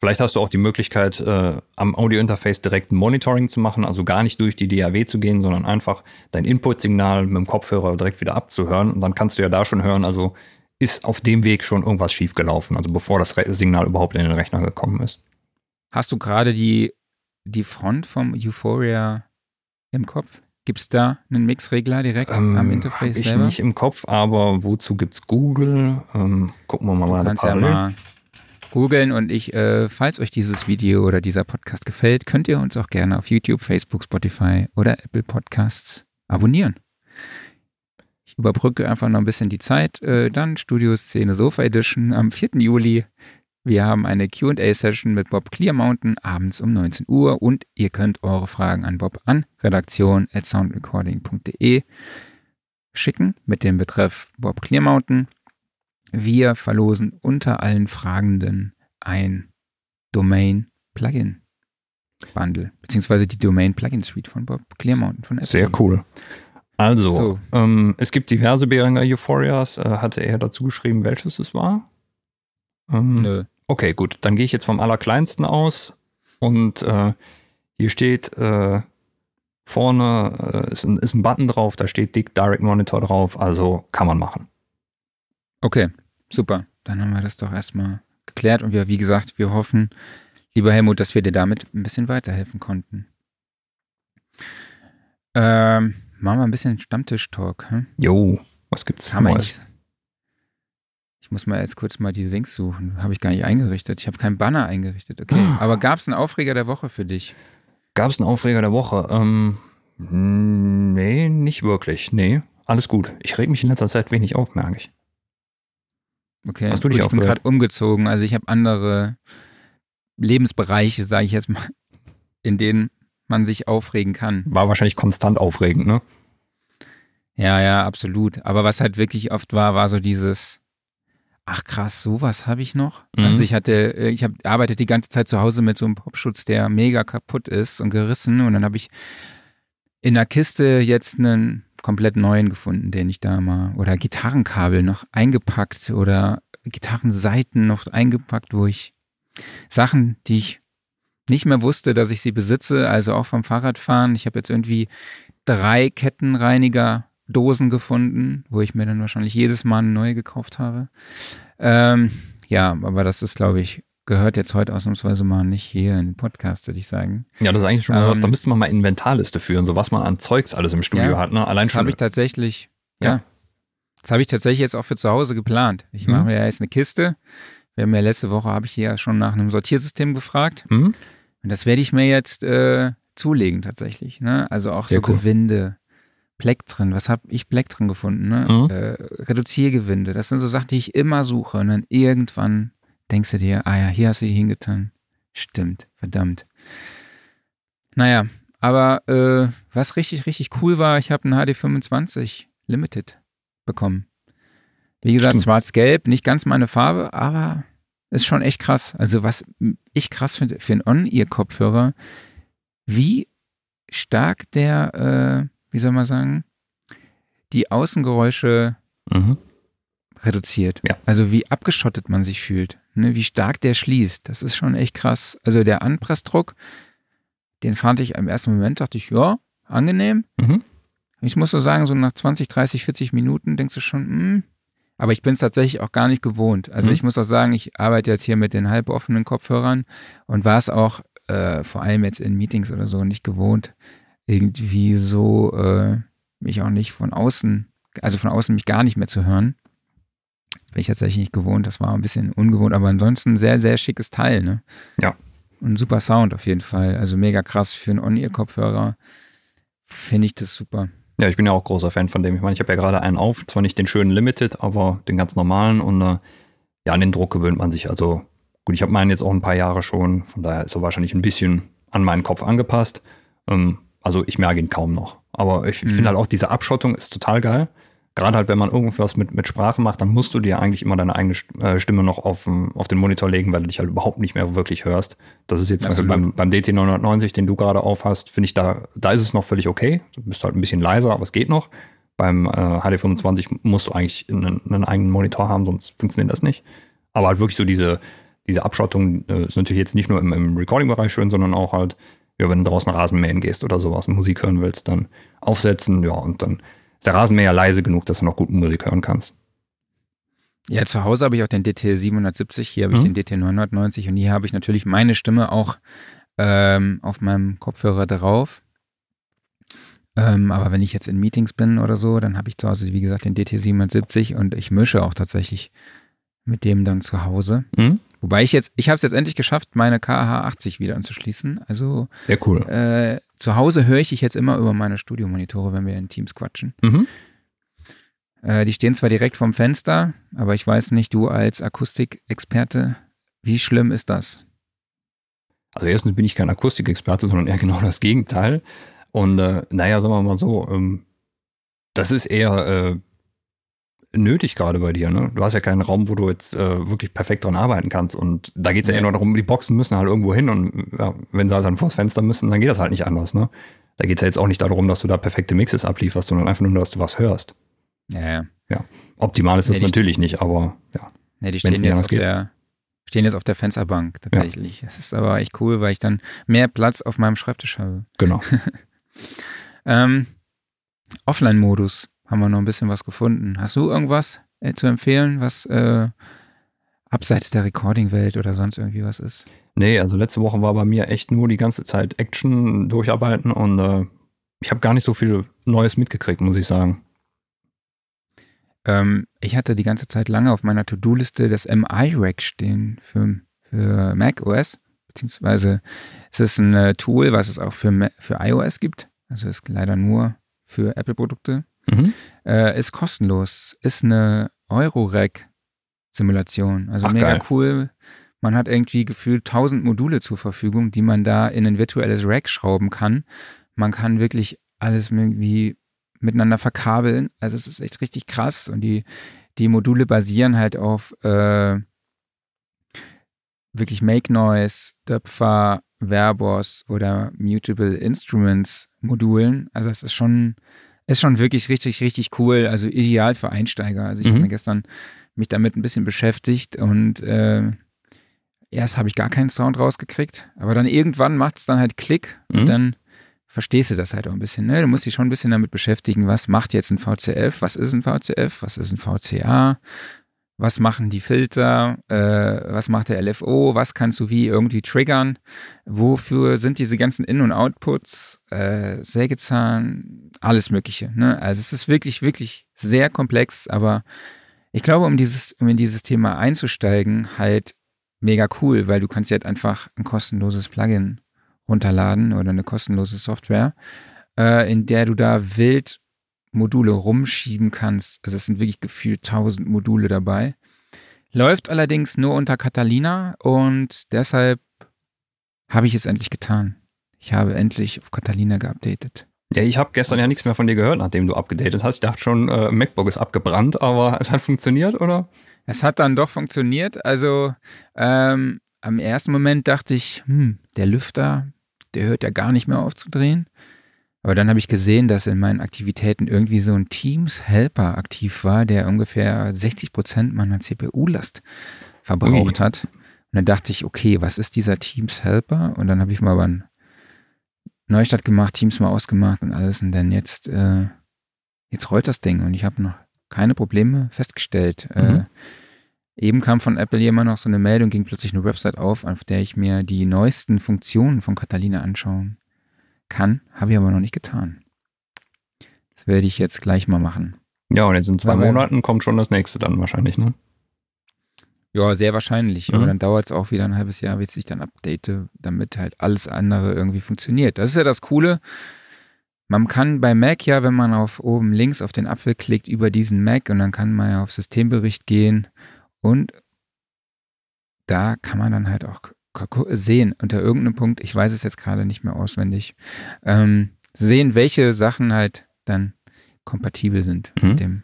Vielleicht hast du auch die Möglichkeit, äh, am Audio-Interface direkt ein Monitoring zu machen, also gar nicht durch die DAW zu gehen, sondern einfach dein Input-Signal mit dem Kopfhörer direkt wieder abzuhören. Und dann kannst du ja da schon hören, also ist auf dem Weg schon irgendwas schiefgelaufen, also bevor das Signal überhaupt in den Rechner gekommen ist. Hast du gerade die, die Front vom Euphoria im Kopf? Gibt es da einen Mixregler direkt ähm, am Interface ich selber? nicht im Kopf, aber wozu gibt es Google? Ähm, gucken wir mal. Du mal kannst ja mal googeln und ich, äh, falls euch dieses Video oder dieser Podcast gefällt, könnt ihr uns auch gerne auf YouTube, Facebook, Spotify oder Apple Podcasts abonnieren. Ich überbrücke einfach noch ein bisschen die Zeit. Äh, dann Studioszene Sofa Edition am 4. Juli. Wir haben eine QA-Session mit Bob Clearmountain abends um 19 Uhr und ihr könnt eure Fragen an Bob an redaktion.soundrecording.de schicken mit dem Betreff Bob Clearmountain. Wir verlosen unter allen Fragenden ein Domain Plugin Bundle, beziehungsweise die Domain Plugin Suite von Bob Clearmountain von Apple. Sehr cool. Also, so. ähm, es gibt diverse Behringer Euphorias. Äh, hatte er dazu geschrieben, welches es war? Ähm, Nö. Okay, gut. Dann gehe ich jetzt vom Allerkleinsten aus. Und äh, hier steht äh, vorne äh, ist, ein, ist ein Button drauf, da steht Dick Direct Monitor drauf. Also kann man machen. Okay, super. Dann haben wir das doch erstmal geklärt und wir, wie gesagt, wir hoffen, lieber Helmut, dass wir dir damit ein bisschen weiterhelfen konnten. Ähm, machen wir ein bisschen Stammtisch-Talk. Hm? Jo, was gibt's Haben Neues? Ich muss mal jetzt kurz mal die Sinks suchen. Habe ich gar nicht eingerichtet. Ich habe keinen Banner eingerichtet. Okay. Ah. Aber gab es einen Aufreger der Woche für dich? Gab es einen Aufreger der Woche? Ähm, nee, nicht wirklich. Nee, alles gut. Ich reg mich in letzter Zeit wenig auf, merke ich. Okay, Hast du dich Gut, ich bin gerade umgezogen. Also ich habe andere Lebensbereiche, sage ich jetzt mal, in denen man sich aufregen kann. War wahrscheinlich konstant aufregend, ne? Ja, ja, absolut. Aber was halt wirklich oft war, war so dieses, ach krass, sowas habe ich noch. Mhm. Also ich hatte, äh, ich habe arbeitet die ganze Zeit zu Hause mit so einem Popschutz, der mega kaputt ist und gerissen. Und dann habe ich in der Kiste jetzt einen komplett neuen gefunden, den ich da mal, oder Gitarrenkabel noch eingepackt oder Gitarrenseiten noch eingepackt, wo ich Sachen, die ich nicht mehr wusste, dass ich sie besitze, also auch vom Fahrradfahren. Ich habe jetzt irgendwie drei Kettenreiniger Dosen gefunden, wo ich mir dann wahrscheinlich jedes Mal eine neue gekauft habe. Ähm, ja, aber das ist, glaube ich, gehört jetzt heute ausnahmsweise mal nicht hier in den Podcast, würde ich sagen. Ja, das ist eigentlich schon mal ähm, was. Da müsste man mal Inventarliste führen, so was man an Zeugs alles im Studio ja, hat. Ne? Allein das habe ich tatsächlich, ja. ja. Das habe ich tatsächlich jetzt auch für zu Hause geplant. Ich mhm. mache mir ja jetzt eine Kiste. Wir haben ja letzte Woche, habe ich hier ja schon nach einem Sortiersystem gefragt. Mhm. Und das werde ich mir jetzt äh, zulegen tatsächlich. Ne? Also auch Sehr so cool. Gewinde, Plektren. Was habe ich Plektren gefunden? Ne? Mhm. Äh, Reduziergewinde. Das sind so Sachen, die ich immer suche. Und dann irgendwann denkst du dir, ah ja, hier hast du die hingetan. Stimmt, verdammt. Naja, aber äh, was richtig, richtig cool war, ich habe einen HD25 Limited bekommen. Wie gesagt, schwarz-gelb, nicht ganz meine Farbe, aber ist schon echt krass. Also was ich krass finde für einen On-Ear-Kopfhörer, wie stark der, äh, wie soll man sagen, die Außengeräusche mhm. reduziert. Ja. Also wie abgeschottet man sich fühlt ne, wie stark der schließt. Das ist schon echt krass. Also der Anpressdruck, den fand ich im ersten Moment, dachte ich, ja, angenehm. Mhm. Ich muss so sagen, so nach 20, 30, 40 Minuten denkst du schon, mh, hm. aber ich bin es tatsächlich auch gar nicht gewohnt. Also mhm. ich muss auch sagen, ich arbeite jetzt hier mit den halboffenen Kopfhörern und war es auch äh, vor allem jetzt in Meetings oder so nicht gewohnt, irgendwie so äh, mich auch nicht von außen, also von außen mich gar nicht mehr zu hören. Bin ich tatsächlich nicht gewohnt. Das war ein bisschen ungewohnt, aber ansonsten sehr, sehr schickes Teil, ne? Ja. Und super Sound auf jeden Fall. Also mega krass für einen On-Ear-Kopfhörer. Finde ich das super. Ja, ich bin ja auch großer Fan von dem. Ich meine, ich habe ja gerade einen auf, zwar nicht den schönen Limited, aber den ganz normalen und äh, ja, an den Druck gewöhnt man sich. Also gut, ich habe meinen jetzt auch ein paar Jahre schon, von daher ist er wahrscheinlich ein bisschen an meinen Kopf angepasst. Ähm, also ich merke ihn kaum noch. Aber ich mhm. finde halt auch, diese Abschottung ist total geil. Gerade halt, wenn man irgendwas mit, mit Sprache macht, dann musst du dir eigentlich immer deine eigene äh, Stimme noch auf, auf den Monitor legen, weil du dich halt überhaupt nicht mehr wirklich hörst. Das ist jetzt zum Beispiel beim, beim DT990, den du gerade aufhast, finde ich, da, da ist es noch völlig okay. Du bist halt ein bisschen leiser, aber es geht noch. Beim äh, HD25 musst du eigentlich einen, einen, eigenen Monitor haben, sonst funktioniert das nicht. Aber halt wirklich so diese, diese Abschottung äh, ist natürlich jetzt nicht nur im, im Recording-Bereich schön, sondern auch halt, ja, wenn du draußen Rasenmähen gehst oder sowas und Musik hören willst, dann aufsetzen, ja, und dann ist der Rasenmäher leise genug, dass du noch gut Musik hören kannst. Ja, zu Hause habe ich auch den DT 770, hier habe ich mhm. den DT 990 und hier habe ich natürlich meine Stimme auch ähm, auf meinem Kopfhörer drauf. Ähm, aber wenn ich jetzt in Meetings bin oder so, dann habe ich zu Hause, wie gesagt, den DT 770 und ich mische auch tatsächlich mit dem dann zu Hause. Mhm. Wobei ich jetzt, ich habe es jetzt endlich geschafft, meine KH80 wieder anzuschließen. Also Sehr cool. Äh, zu Hause höre ich dich jetzt immer über meine Studiomonitore, wenn wir in Teams quatschen. Mhm. Äh, die stehen zwar direkt vorm Fenster, aber ich weiß nicht, du als Akustikexperte, wie schlimm ist das? Also erstens bin ich kein Akustikexperte, sondern eher genau das Gegenteil. Und äh, naja, sagen wir mal so, ähm, das ist eher äh, nötig gerade bei dir. Ne? Du hast ja keinen Raum, wo du jetzt äh, wirklich perfekt dran arbeiten kannst. Und da geht es ja eher nur darum, die Boxen müssen halt irgendwo hin. Und ja, wenn sie halt dann vors Fenster müssen, dann geht das halt nicht anders. Ne? Da geht es ja jetzt auch nicht darum, dass du da perfekte Mixes ablieferst, sondern einfach nur, dass du was hörst. Ja, ja. Optimal ist nee, das natürlich nicht, aber ja. Nee, die stehen jetzt, auf der, stehen jetzt auf der Fensterbank tatsächlich. Es ja. ist aber echt cool, weil ich dann mehr Platz auf meinem Schreibtisch habe. Genau. ähm, Offline-Modus haben wir noch ein bisschen was gefunden. Hast du irgendwas äh, zu empfehlen, was äh, abseits der Recording-Welt oder sonst irgendwie was ist? Nee, also letzte Woche war bei mir echt nur die ganze Zeit Action durcharbeiten und äh, ich habe gar nicht so viel Neues mitgekriegt, muss ich sagen. Ähm, ich hatte die ganze Zeit lange auf meiner To-Do-Liste das MI-Rack stehen für, für Mac OS, beziehungsweise es ist ein äh, Tool, was es auch für, für iOS gibt. Also ist leider nur für Apple-Produkte. Mhm. Äh, ist kostenlos. Ist eine Eurorack-Simulation. Also Ach, mega geil. cool. Man hat irgendwie gefühlt 1000 Module zur Verfügung, die man da in ein virtuelles Rack schrauben kann. Man kann wirklich alles irgendwie miteinander verkabeln. Also es ist echt richtig krass. Und die, die Module basieren halt auf äh, wirklich Make Noise, Döpfer, Verbos oder Mutable Instruments Modulen. Also es ist schon ist schon wirklich richtig, richtig cool. Also ideal für Einsteiger. Also ich mhm. habe mir gestern mich damit ein bisschen beschäftigt und äh, erst habe ich gar keinen Sound rausgekriegt, aber dann irgendwann macht es dann halt Klick mhm. und dann verstehst du das halt auch ein bisschen. Ne? Du musst dich schon ein bisschen damit beschäftigen, was macht jetzt ein VCF, was ist ein VCF, was ist ein VCA, was machen die Filter, äh, was macht der LFO, was kannst du wie irgendwie triggern, wofür sind diese ganzen In- und Outputs, äh, Sägezahn, alles Mögliche. Ne? Also es ist wirklich, wirklich sehr komplex, aber ich glaube, um dieses, um in dieses Thema einzusteigen, halt mega cool, weil du kannst jetzt einfach ein kostenloses Plugin runterladen oder eine kostenlose Software, äh, in der du da wild Module rumschieben kannst. Also es sind wirklich gefühlt 1000 Module dabei. Läuft allerdings nur unter Catalina und deshalb habe ich es endlich getan. Ich habe endlich auf Catalina geupdatet. Ja, ich habe gestern ja nichts mehr von dir gehört, nachdem du abgedatet hast. Ich dachte schon, äh, MacBook ist abgebrannt, aber es hat funktioniert, oder? Es hat dann doch funktioniert. Also ähm, am ersten Moment dachte ich, hm, der Lüfter, der hört ja gar nicht mehr auf zu drehen. Aber dann habe ich gesehen, dass in meinen Aktivitäten irgendwie so ein Teams-Helper aktiv war, der ungefähr 60 Prozent meiner CPU-Last verbraucht Ui. hat. Und dann dachte ich, okay, was ist dieser Teams-Helper? Und dann habe ich mal einen Neustart gemacht, Teams mal ausgemacht und alles. Und dann jetzt, äh, jetzt rollt das Ding und ich habe noch keine Probleme festgestellt. Äh, mhm. Äh, eben kam von Apple jemand noch so eine Meldung, ging plötzlich eine Website auf, auf der ich mir die neuesten Funktionen von Catalina anschauen kann, habe ich aber noch nicht getan. Das werde ich jetzt gleich mal machen. Ja, und jetzt in zwei aber, Monaten kommt schon das nächste dann wahrscheinlich, ne? Ja, sehr wahrscheinlich. Mhm. Aber dann dauert es auch wieder ein halbes Jahr, bis ich dann update, damit halt alles andere irgendwie funktioniert. Das ist ja das Coole. Man kann bei Mac ja, wenn man auf oben links auf den Apfel klickt, über diesen Mac und dann kann man ja auf Systembericht gehen und da kann man dann halt auch sehen unter irgendeinem Punkt, ich weiß es jetzt gerade nicht mehr auswendig, ähm, sehen, welche Sachen halt dann kompatibel sind mhm. mit dem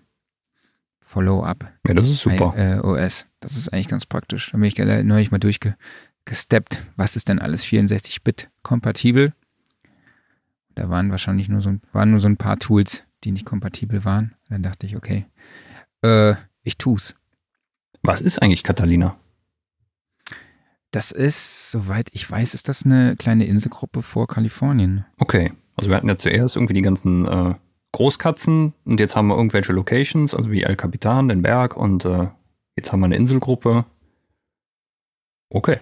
Follow-up. Ja, das ist super. Äh, OS. Das ist eigentlich ganz praktisch. Da bin ich neulich mal durchgesteppt, was ist denn alles 64-Bit kompatibel. Da waren wahrscheinlich nur so, waren nur so ein paar Tools, die nicht kompatibel waren. Dann dachte ich, okay, äh, ich tu's. Was ist eigentlich Catalina? Das ist, soweit ich weiß, ist das eine kleine Inselgruppe vor Kalifornien. Okay. Also wir hatten ja zuerst irgendwie die ganzen äh, Großkatzen und jetzt haben wir irgendwelche Locations, also wie El Capitan, den Berg und äh, jetzt haben wir eine Inselgruppe. Okay.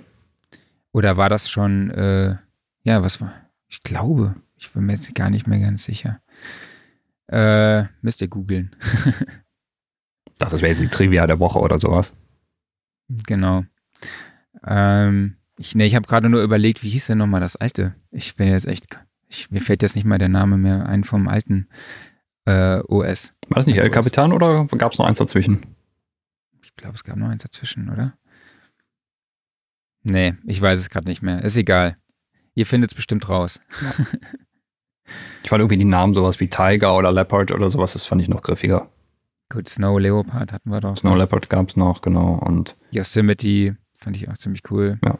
Oder war das schon, äh, ja, was war? Ich glaube, ich bin mir jetzt gar nicht mehr ganz sicher. Äh, müsst ihr googeln. dachte, das wäre jetzt die Trivia der Woche oder sowas. Genau. Ähm, ich nee, ich habe gerade nur überlegt, wie hieß denn nochmal das alte? Ich bin jetzt echt, ich, mir fällt jetzt nicht mal der Name mehr ein vom alten äh, OS. War das nicht El Capitan oder gab es noch eins dazwischen? Ich glaube, es gab noch eins dazwischen, oder? Nee, ich weiß es gerade nicht mehr. Ist egal. Ihr findet es bestimmt raus. ich fand irgendwie die Namen sowas wie Tiger oder Leopard oder sowas, das fand ich noch griffiger. Gut, Snow Leopard hatten wir doch. Snow Leopard gab es noch, genau. Und Yosemite fand ich auch ziemlich cool. Ja.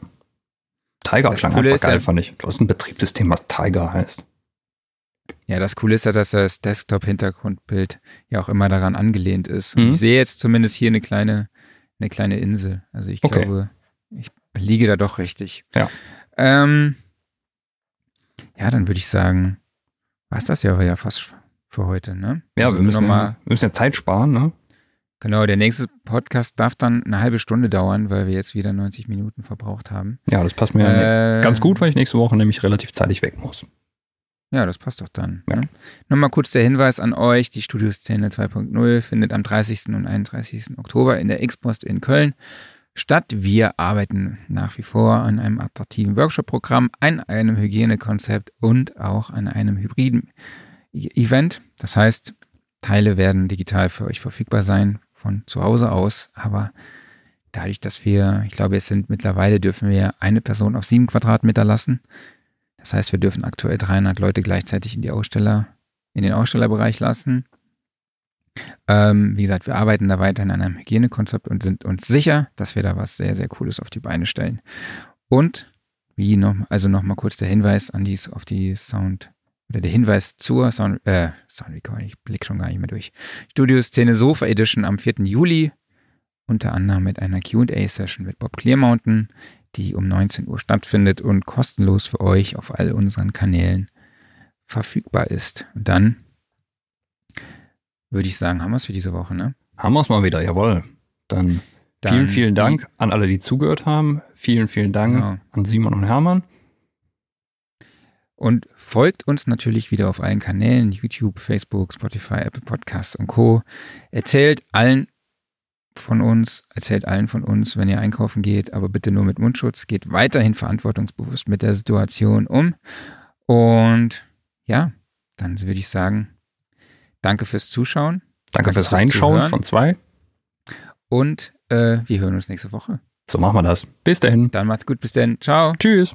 Tiger das klang Coole einfach geil, ja, fand ich. Du hast ein Betriebssystem, was Tiger heißt. Ja, das Coole ist ja, dass das Desktop-Hintergrundbild ja auch immer daran angelehnt ist. Mhm. ich sehe jetzt zumindest hier eine kleine, eine kleine Insel. Also ich okay. glaube, ich liege da doch richtig. Ja. Ähm, ja, dann würde ich sagen, war es das ja, ja fast für heute, ne? Ja, also wir müssen, ja, wir müssen ja Zeit sparen, ne? Genau, der nächste Podcast darf dann eine halbe Stunde dauern, weil wir jetzt wieder 90 Minuten verbraucht haben. Ja, das passt mir äh, ganz gut, weil ich nächste Woche nämlich relativ zeitig weg muss. Ja, das passt doch dann. Ja. Ne? Nochmal kurz der Hinweis an euch: Die Studioszene 2.0 findet am 30. und 31. Oktober in der X-Post in Köln statt. Wir arbeiten nach wie vor an einem attraktiven Workshop-Programm, an einem Hygienekonzept und auch an einem hybriden Event. Das heißt, Teile werden digital für euch verfügbar sein von zu Hause aus, aber dadurch, dass wir, ich glaube, es sind mittlerweile dürfen wir eine Person auf sieben Quadratmeter lassen. Das heißt, wir dürfen aktuell 300 Leute gleichzeitig in die Aussteller, in den Ausstellerbereich lassen. Ähm, wie gesagt, wir arbeiten da weiter an einem Hygienekonzept und sind uns sicher, dass wir da was sehr, sehr Cooles auf die Beine stellen. Und wie noch, also nochmal kurz der Hinweis an dies, auf die Sound, oder der Hinweis zur Sound, äh, Sound Recording, ich blick schon gar nicht mehr durch. Studioszene Sofa Edition am 4. Juli, unter anderem mit einer QA-Session mit Bob Clearmountain, die um 19 Uhr stattfindet und kostenlos für euch auf all unseren Kanälen verfügbar ist. Und dann würde ich sagen, haben wir es für diese Woche, ne? Haben wir es mal wieder, jawohl. Dann, Dann vielen, vielen Dank an alle, die zugehört haben. Vielen, vielen Dank genau. an Simon und Hermann. Und folgt uns natürlich wieder auf allen Kanälen, YouTube, Facebook, Spotify, Apple Podcasts und Co. Erzählt allen von uns, erzählt allen von uns, wenn ihr einkaufen geht, aber bitte nur mit Mundschutz. Geht weiterhin verantwortungsbewusst mit der Situation um. Und ja, dann würde ich sagen, Danke fürs Zuschauen. Danke, Danke fürs, fürs Reinschauen Zuhören. von zwei. Und äh, wir hören uns nächste Woche. So machen wir das. Bis dahin. Dann macht's gut. Bis dann. Ciao. Tschüss.